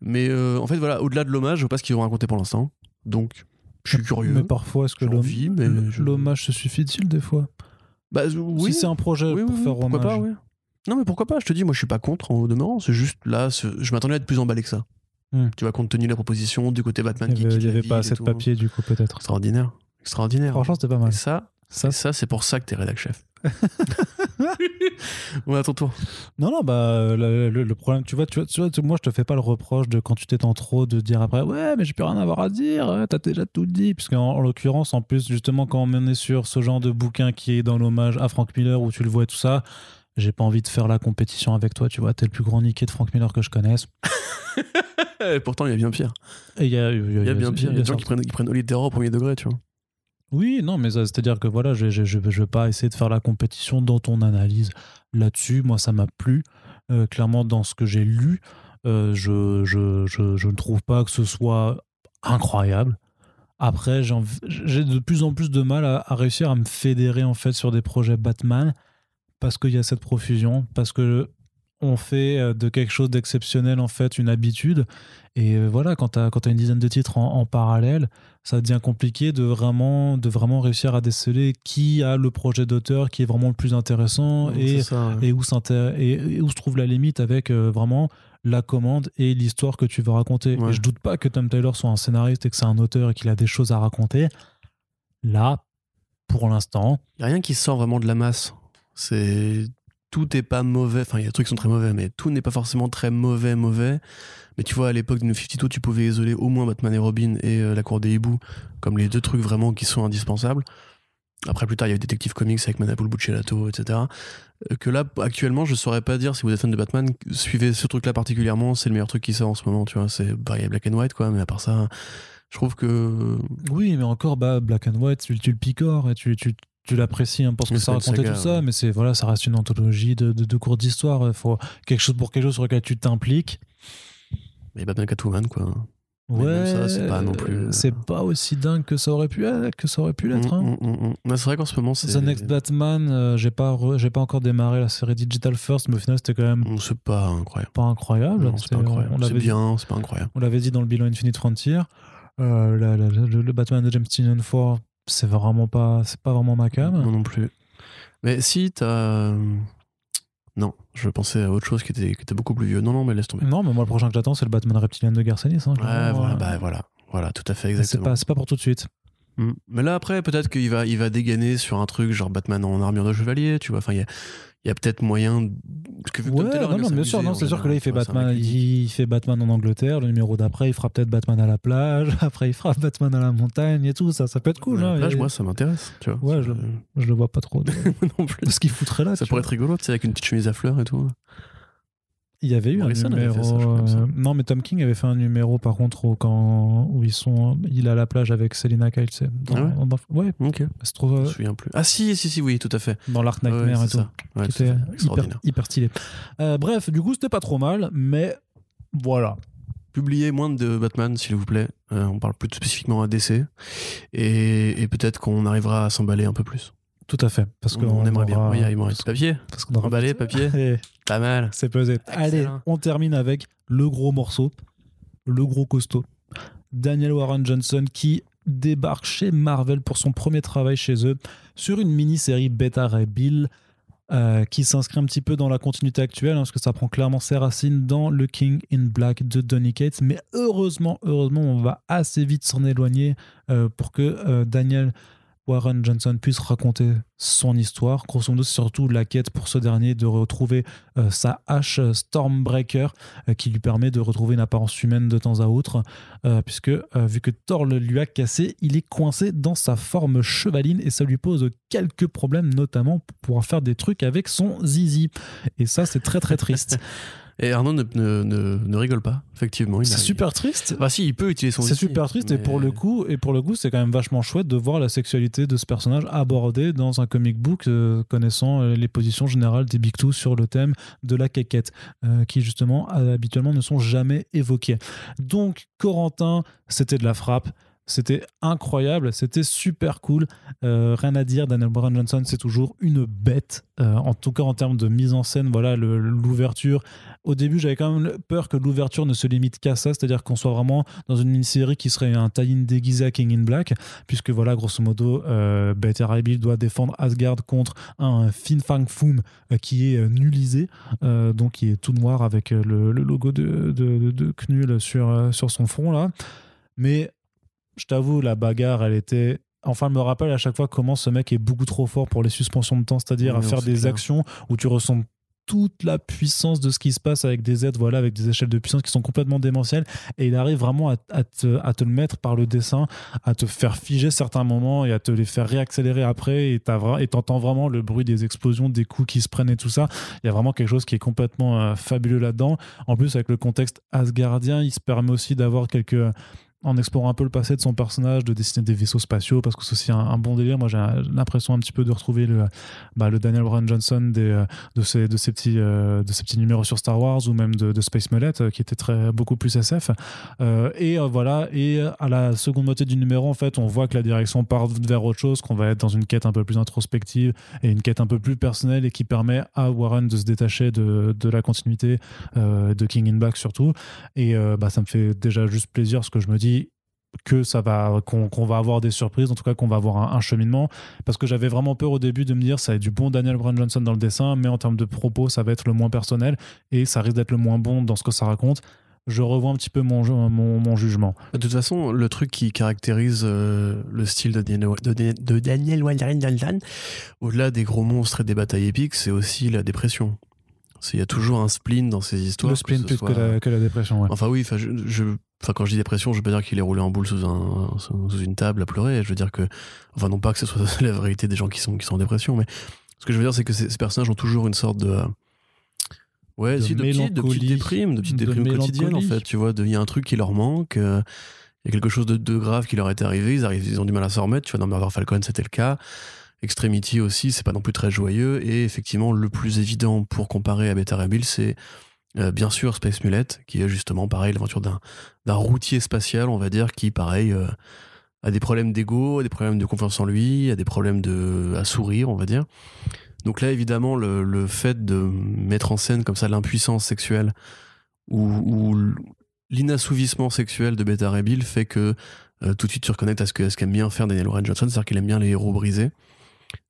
Mais euh, en fait voilà au-delà de l'hommage je vois pas ce qu'ils vont raconter pour l'instant. Donc je suis curieux. mais parfois est-ce que l'hommage je... se suffit-il des fois? Bah, oui. si c'est un projet oui, pour oui, faire hommage pas, oui. Non, mais pourquoi pas Je te dis, moi, je suis pas contre en demeurant. C'est juste là, je m'attendais à être plus emballé que ça. Hmm. Tu vois, compte tenu de la proposition du côté Batman, il y avait, avait pas assez de papier, du coup, peut-être. Extraordinaire. Extraordinaire. Franchement, c'était pas mal. Et ça, ça, ça c'est pour ça que t'es rédac chef. On à ton tour. Non, non, bah, le, le, le, problème, tu vois, tu vois, tu vois, moi, je te fais pas le reproche de quand tu t'étends trop de dire après, ouais, mais j'ai plus rien à avoir à dire, t'as déjà tout dit. Puisqu'en en, l'occurrence, en plus, justement, quand on est sur ce genre de bouquin qui est dans l'hommage à Frank Miller où tu le vois et tout ça, j'ai pas envie de faire la compétition avec toi, tu vois, t'es le plus grand niqué de Frank Miller que je connaisse. [laughs] et pourtant, il y a bien pire. Il y a, il y a, y a bien pire. Il y a des gens qui prennent, qui prennent au premier degré, tu vois. Oui, non, mais c'est-à-dire que voilà, je, je vais pas essayer de faire la compétition dans ton analyse là-dessus. Moi, ça m'a plu. Euh, clairement, dans ce que j'ai lu, euh, je, je, je, je ne trouve pas que ce soit incroyable. Après, j'ai de plus en plus de mal à, à, réussir à me fédérer en fait sur des projets Batman parce qu'il y a cette profusion, parce que on fait euh, de quelque chose d'exceptionnel en fait une habitude et euh, voilà quand tu as, as, une dizaine de titres en, en, parallèle ça devient compliqué de vraiment de vraiment réussir à déceler qui a le projet d'auteur qui est vraiment le plus intéressant et, ça, ouais. et, où et, et, où se trouve la limite avec euh, vraiment la commande et l'histoire que tu veux raconter ouais. et je doute pas que Tom Taylor soit un scénariste et que c'est un auteur et qu'il a des choses à raconter là pour l'instant il n'y a rien qui sort vraiment de la masse c'est tout n'est pas mauvais. Enfin, il y a des trucs qui sont très mauvais, mais tout n'est pas forcément très mauvais, mauvais. Mais tu vois, à l'époque de New 52, tu pouvais isoler au moins Batman et Robin et euh, La Cour des Hiboux comme les deux trucs vraiment qui sont indispensables. Après, plus tard, il y a eu Detective Comics avec Manapool Buccellato, etc. Euh, que là, actuellement, je saurais pas dire si vous êtes fan de Batman, suivez ce truc-là particulièrement, c'est le meilleur truc qui sort en ce moment, tu vois. C'est pareil Black and White, quoi, mais à part ça, je trouve que. Oui, mais encore, bah, Black and White, tu, le picores et tu, tu, tu l'apprécies hein, pour ce Mais que ça racontait saga, tout ça, ouais. mais c'est voilà, ça reste une anthologie de, de, de cours d'histoire. Il faut quelque chose pour quelque chose sur lequel tu t'impliques. a Batman Catwoman quoi. Mais Ouais, c'est pas non plus, euh, c'est pas aussi dingue que ça aurait pu être, que ça aurait pu l'être. hein. Mm, mm, mm, c'est vrai qu'en ce moment c'est The Next Batman, euh, j'ai pas, re- j'ai pas encore démarré la série Digital First, mais au final c'était quand même c'est pas incroyable. pas incroyable. C'est on- on bien, c'est pas incroyable. On l'avait dit dans le bilan Infinite Frontier. Euh, la- la- le, le Batman de James Tynion 4, c'est vraiment pas, c'est pas vraiment ma cam. Moi non plus. Mais si t'as. Non, je pensais à autre chose qui était, qui était beaucoup plus vieux. Non, non, mais laisse tomber. Non, mais moi le prochain que j'attends, c'est le Batman reptilien de Garcenis. Hein, Ouais, voilà, euh, bah voilà. Voilà, tout à fait, mais c'est exactement. pas, c'est pas pour tout de suite. Mm. Mais là, après, peut-être qu'il va, il va dégainer sur un truc genre Batman en armure de chevalier, tu vois. Enfin, il y a, il y a peut-être moyen. Parce que vu que Ouais, non, non, bien sûr, non, c'est sûr que là il fait Batman, il fait Batman en Angleterre. Le numéro d'après, il fera peut-être Batman à la plage. [laughs] Après, il fera Batman à la montagne et tout. Ça, ça peut être cool. La hein, plage, et- moi, ça m'intéresse, tu vois. Ouais, Ça- je le vois pas trop. [laughs] de- non plus. ce qu'il foutrait là. Ça pourrait vois. être rigolo, tu sais, avec une petite chemise à fleurs et tout. Il y avait eu Morrison un numéro. ça, crois, ça. euh, Non, mais Tom King avait fait un numéro par contre où, quand, où ils sont, il est à la plage avec Selina Kyle. Dans, Ah ouais dans- ouais, Ok. c'est trop Je euh, me souviens plus. Ah, si, si, si, oui, tout à fait. dans l'Arc Nightmare ouais, et tout. ça. Ouais, tout hyper, stylé. Euh, bref, du coup, c'était pas trop mal, mais voilà. Publiez moins de Batman, s'il vous plaît. Euh, on parle plus spécifiquement à DC. Et, et peut-être qu'on arrivera à s'emballer un peu plus. Tout à fait. Parce On, qu'on aimerait bien. aura- Oui, il m'en reste. parce que- Papier parce qu'on aura- Emballé, papier [laughs] Pas mal. C'est pesé. Allez, on termine avec le gros morceau, le gros costaud. Daniel Warren Johnson qui débarque chez Marvel pour son premier travail chez eux sur une mini-série Beta Ray Bill euh, qui s'inscrit un petit peu dans la continuité actuelle hein, parce que ça prend clairement ses racines dans le King in Black de Donny Cates mais heureusement heureusement on va assez vite s'en éloigner euh, pour que euh, Daniel Warren Johnson puisse raconter son histoire. Grosso modo, c'est surtout la quête pour ce dernier de retrouver euh, sa hache Stormbreaker euh, qui lui permet de retrouver une apparence humaine de temps à autre, euh, puisque vu que Thor le lui a cassé, il est coincé dans sa forme chevaline et ça lui pose quelques problèmes, notamment pour pouvoir faire des trucs avec son zizi. Et ça, c'est très très triste. [laughs] Et Arnaud ne, ne, ne, ne rigole pas, effectivement. c'est super triste. Bah si, il peut utiliser son C'est super triste et mais- pour le coup et pour le coup c'est quand même vachement chouette de voir la sexualité de ce personnage abordée dans un comic book euh, connaissant euh, les positions générales des Big Two sur le thème de la quéquette euh, qui justement habituellement ne sont jamais évoquées. Donc Corentin c'était de la frappe. C'était incroyable, c'était super cool. Euh, rien à dire, Daniel Bryan Johnson, c'est toujours une bête. Euh, en tout cas, en termes de mise en scène, voilà, l'ouverture. Au début, j'avais quand même peur que l'ouverture ne se limite qu'à ça, c'est-à-dire qu'on soit vraiment dans une mini-série qui serait un tie-in déguisé à King in Black, puisque voilà, grosso modo, euh, Ray Bill doit défendre Asgard contre un Fin Fang Foom qui est euh, donc qui est tout noir avec le, logo de, de, de- de Knull sur, sur son front là. Mais je t'avoue, la bagarre, elle était. Enfin, elle me rappelle à chaque fois comment ce mec est beaucoup trop fort pour les suspensions de temps, c'est-à-dire Oui, à faire des clair. actions où tu ressens toute la puissance de ce qui se passe avec des aides, voilà, avec des échelles de puissance qui sont complètement démentielles. Et il arrive vraiment à, à te, à te le mettre par le dessin, à te faire figer certains moments et à te les faire réaccélérer après. Et t'entends vraiment le bruit des explosions, des coups qui se prennent et tout ça. Il y a vraiment quelque chose qui est complètement euh, fabuleux là-dedans. En plus, avec le contexte asgardien, il se permet aussi d'avoir quelques en explorant un peu le passé de son personnage, de dessiner des vaisseaux spatiaux, parce que c'est aussi un, bon délire. Moi, j'ai l'impression un petit peu de retrouver le, bah, Daniel Bryan Johnson euh, de, ces, de, euh, petits numéros sur Star Wars ou même de, Space Mullet, euh, qui était très, beaucoup plus SF. Et voilà, et à la seconde moitié du numéro, en fait, on voit que la direction part vers autre chose, qu'on va être dans une quête un peu plus introspective et une quête un peu plus personnelle et qui permet à Warren de se détacher de, la continuité de King in Black surtout. Et bah, ça me fait déjà juste plaisir parce que je me dis que ça va qu'on va avoir des surprises en tout cas qu'on va avoir un, un cheminement parce que j'avais vraiment peur au début de me dire ça va être du bon Daniel Bryan Johnson dans le dessin mais en termes de propos ça va être le moins personnel et ça risque d'être le moins bon dans ce que ça raconte je revois un petit peu mon, mon, mon jugement De toute façon, le truc qui caractérise euh, le style de Daniel, de, de Daniel au-delà des gros monstres et des batailles épiques, c'est aussi la dépression. C'est- Il y a toujours un spleen dans ces histoires. le spleen ce plus soit- que la, que la dépression ouais. Enfin oui, enfin, je, je Enfin, quand je dis dépression, je veux pas dire qu'il est roulé en boule sous, un, sous une table à pleurer. Je veux dire que, enfin, non pas que ce soit [laughs] la vérité des gens qui sont, qui sont en dépression, mais ce que je veux dire, c'est que ces, ces personnages ont toujours une sorte de, ouais, De si, de, mélancolie, déprimes, de petites de déprimes quotidiennes, en fait. Tu vois, il y a un truc qui leur manque. euh, il y a quelque chose de, de grave qui leur est arrivé. Ils arrivent, ils ont du mal à s'en remettre. Tu vois, dans Murder Falcon, c'était le cas. Extremity aussi, c'est pas non plus très joyeux. Et effectivement, le plus évident pour comparer à Beta Ray Bill, c'est euh, bien sûr Space Mullet, qui est justement pareil, l'aventure d'un routier spatial, on va dire, qui, pareil, euh, a des problèmes d'ego, a des problèmes de confiance en lui, a des problèmes de, à sourire, on va dire. Donc là, évidemment, le, le fait de mettre en scène comme ça l'impuissance sexuelle ou, ou l'inassouvissement sexuel de Beta Ray fait que euh, tout de suite tu reconnectes à ce qu'aime bien faire Daniel Warren Johnson, c'est-à-dire qu'il aime bien les héros brisés.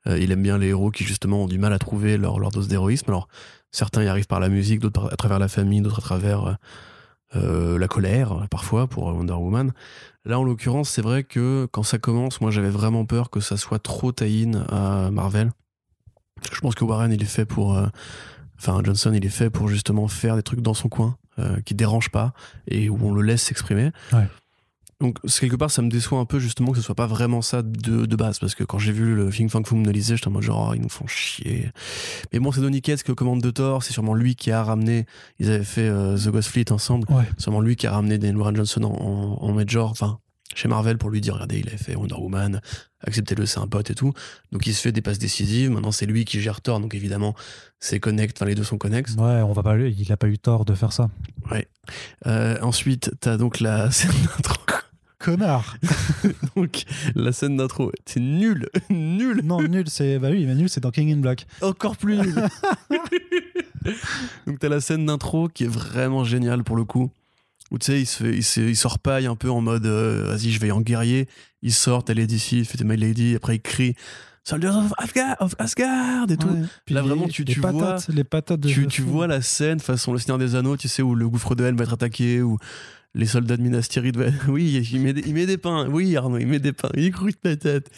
Il aime bien les héros qui justement ont du mal à trouver leur, leur dose d'héroïsme. Alors certains y arrivent par la musique, d'autres à travers la famille, d'autres à travers euh, euh, la colère, parfois pour Wonder Woman. Là, en l'occurrence, c'est vrai que quand ça commence, moi j'avais vraiment peur que ça soit trop tie-in à Marvel. Je pense que Warren, il est fait pour. euh, Enfin, Johnson, il est fait pour justement faire des trucs dans son coin, euh, qui dérangent pas et où on le laisse s'exprimer. Ouais. Donc, quelque part, ça me déçoit un peu justement que ce soit pas vraiment ça de, de base. Parce que quand j'ai vu le Think Fang Foom de Lisée, j'étais en mode genre, oh, ils nous font chier. Mais bon, c'est Donny Cates aux commandes de Thor, c'est sûrement lui qui a ramené. Ils avaient fait euh, The Ghost Fleet ensemble. Ouais. C'est sûrement lui qui a ramené Daniel Warren Johnson en, en, en Major, enfin, chez Marvel pour lui dire regardez, il avait fait Wonder Woman, acceptez-le, c'est un pote et tout. Donc il se fait des passes décisives. Maintenant, c'est lui qui gère Thor, donc évidemment, c'est connect, enfin, les deux sont connexes. Ouais, on va pas lui, il a pas eu tort de faire ça. Euh, ensuite, t'as donc la [laughs] scène d'intro. Connard [laughs] donc, la scène d'intro, c'est nul, [laughs] nul, Non, nul, c'est. Bah oui, mais nul, c'est dans King in Black. encore plus nul. [laughs] donc t'as la scène d'intro qui est vraiment géniale pour le coup. Où tu sais, il se, fait, il, se, il se repaille un peu en mode euh, vas-y, je vais en guerrier. Il sort, elle est d'ici, il fait My Lady, après il crie Soldiers of Asgard, of Asgard et tout. Ouais. Là, les- vraiment, tu- les tu patates, les patates de. tu, tu vois la scène façon le Seigneur des Anneaux, tu sais, où le gouffre de haine va être attaqué, où les soldats de Minas Tirith [laughs] Oui, il met, des, des pains. Oui, Arnaud, il met des pains. Il croûte la tête.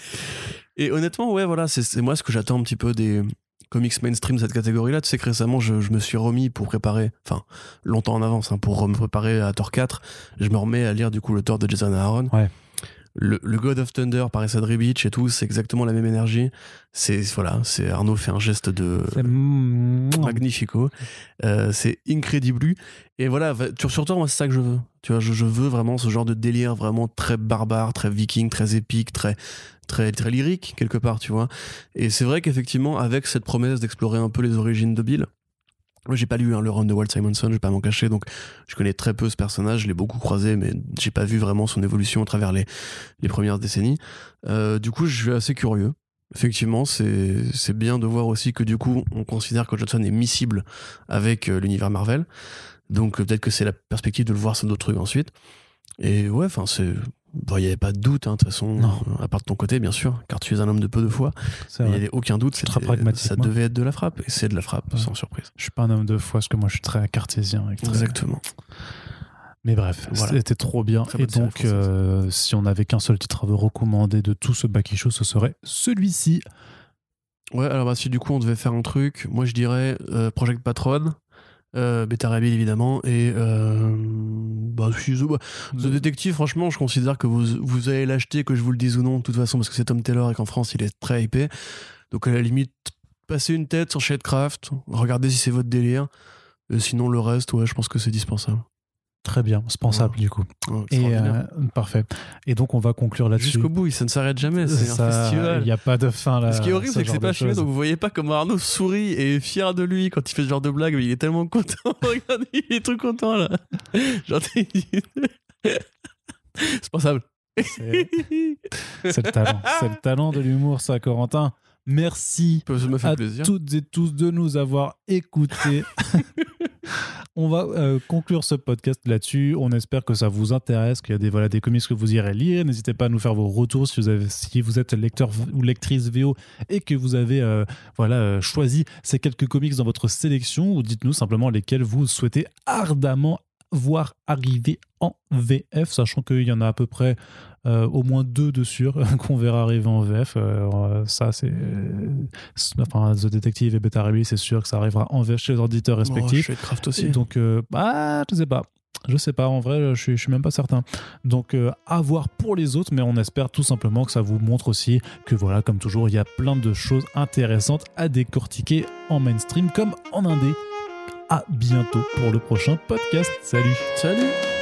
Et honnêtement, ouais, voilà, c'est- moi ce que j'attends un petit peu des comics mainstream de cette catégorie-là. Tu sais que récemment, je, je me suis remis pour préparer, enfin, longtemps en avance, hein, pour me préparer à Thor 4. Je me remets à lire du coup le Thor de Jason Aaron. Ouais. Le, le God of Thunder par Essa Beach et tout, c'est exactement la même énergie. C'est voilà, c'est Arnaud fait un geste de magnifico. Euh, c'est incredible. Et voilà, sur, sur moi, c'est ça que je veux. Tu vois, je, je veux vraiment ce genre de délire vraiment très barbare, très viking, très épique, très, très, très lyrique, quelque part, tu vois. Et c'est vrai qu'effectivement, avec cette promesse d'explorer un peu les origines de Bill, moi, j'ai pas lu hein, le run de Walt Simonson, je vais pas m'en cacher, donc je connais très peu ce personnage, je l'ai beaucoup croisé, mais j'ai pas vu vraiment son évolution à travers les, les premières décennies. Euh, du coup, je suis assez curieux. Effectivement, c'est bien de voir aussi que du coup, on considère que Johnson est miscible avec euh, l'univers Marvel. Donc peut-être que c'est la perspective de le voir sur d'autres trucs ensuite. Et ouais, enfin, c'est. Bon, Il n'y avait pas de doute, hein, de toute façon, Non. euh, à part de ton côté, bien sûr, car tu es un homme de peu de foi. il n'y avait aucun doute, très pragmatique, ça devait être de la frappe. Et c'est de la frappe, Ouais. sans surprise. Je suis pas un homme de foi, parce que moi je suis très cartésien. très- Exactement. Mais bref, Voilà. c'était trop bien. Très Et donc, euh, si on avait qu'un seul titre à vous recommander de tout ce Baki Show, ce serait celui-ci. Ouais, alors bah, si du coup on devait faire un truc, moi je dirais euh, Project Patron, euh, Beta évidemment, et euh, bah, The, bah, The Detective, franchement, je considère que vous, vous allez l'acheter, que je vous le dise ou non, de toute façon, parce que c'est Tom Taylor et qu'en France il est très hypé. Donc à la limite, passez une tête sur Shadecraft, regardez si c'est votre délire. Et sinon, le reste, ouais, je pense que c'est dispensable. Très bien, c'est pensable du coup. Ouais, Et euh, parfait. Et donc on va conclure là-dessus. Jusqu'au bout, ça ne s'arrête jamais, c'est un festival. Il n'y a pas de fin là. Ce qui est horrible, ce c'est que genre c'est pas filmé, donc vous voyez pas comment Arnaud sourit et est fier de lui quand il fait ce genre de blague, mais il est tellement content. [laughs] Regardez, il est tout content là. [laughs] Genre, c'est pensable. C'est le talent. C'est le talent de l'humour, ça, Corentin. Merci me à plaisir. toutes et tous de nous avoir écoutés. [laughs] On va euh, conclure ce podcast là-dessus. On espère que ça vous intéresse, qu'il y a des, voilà, des comics que vous irez lire. N'hésitez pas à nous faire vos retours si vous, avez, si vous êtes lecteur ou lectrice VO et que vous avez euh, voilà, euh, choisi ces quelques comics dans votre sélection. Ou dites-nous simplement lesquels vous souhaitez ardemment voir arriver en VF, sachant qu'il y en a à peu près au moins deux de sûrs [laughs] qu'on verra arriver en VF. Euh, ça, c'est. c'est- Enfin, The Detective et Beta Ray c'est sûr que ça arrivera en VF chez les auditeurs Oh, respectifs. Shadecraft aussi. Donc, euh, bah, je sais pas. Je sais pas, en vrai, je suis, je suis même pas certain. Donc, euh, à voir pour les autres, mais on espère tout simplement que ça vous montre aussi que, voilà, comme toujours, il y a plein de choses intéressantes à décortiquer en mainstream comme en indé. À bientôt pour le prochain podcast. Salut Salut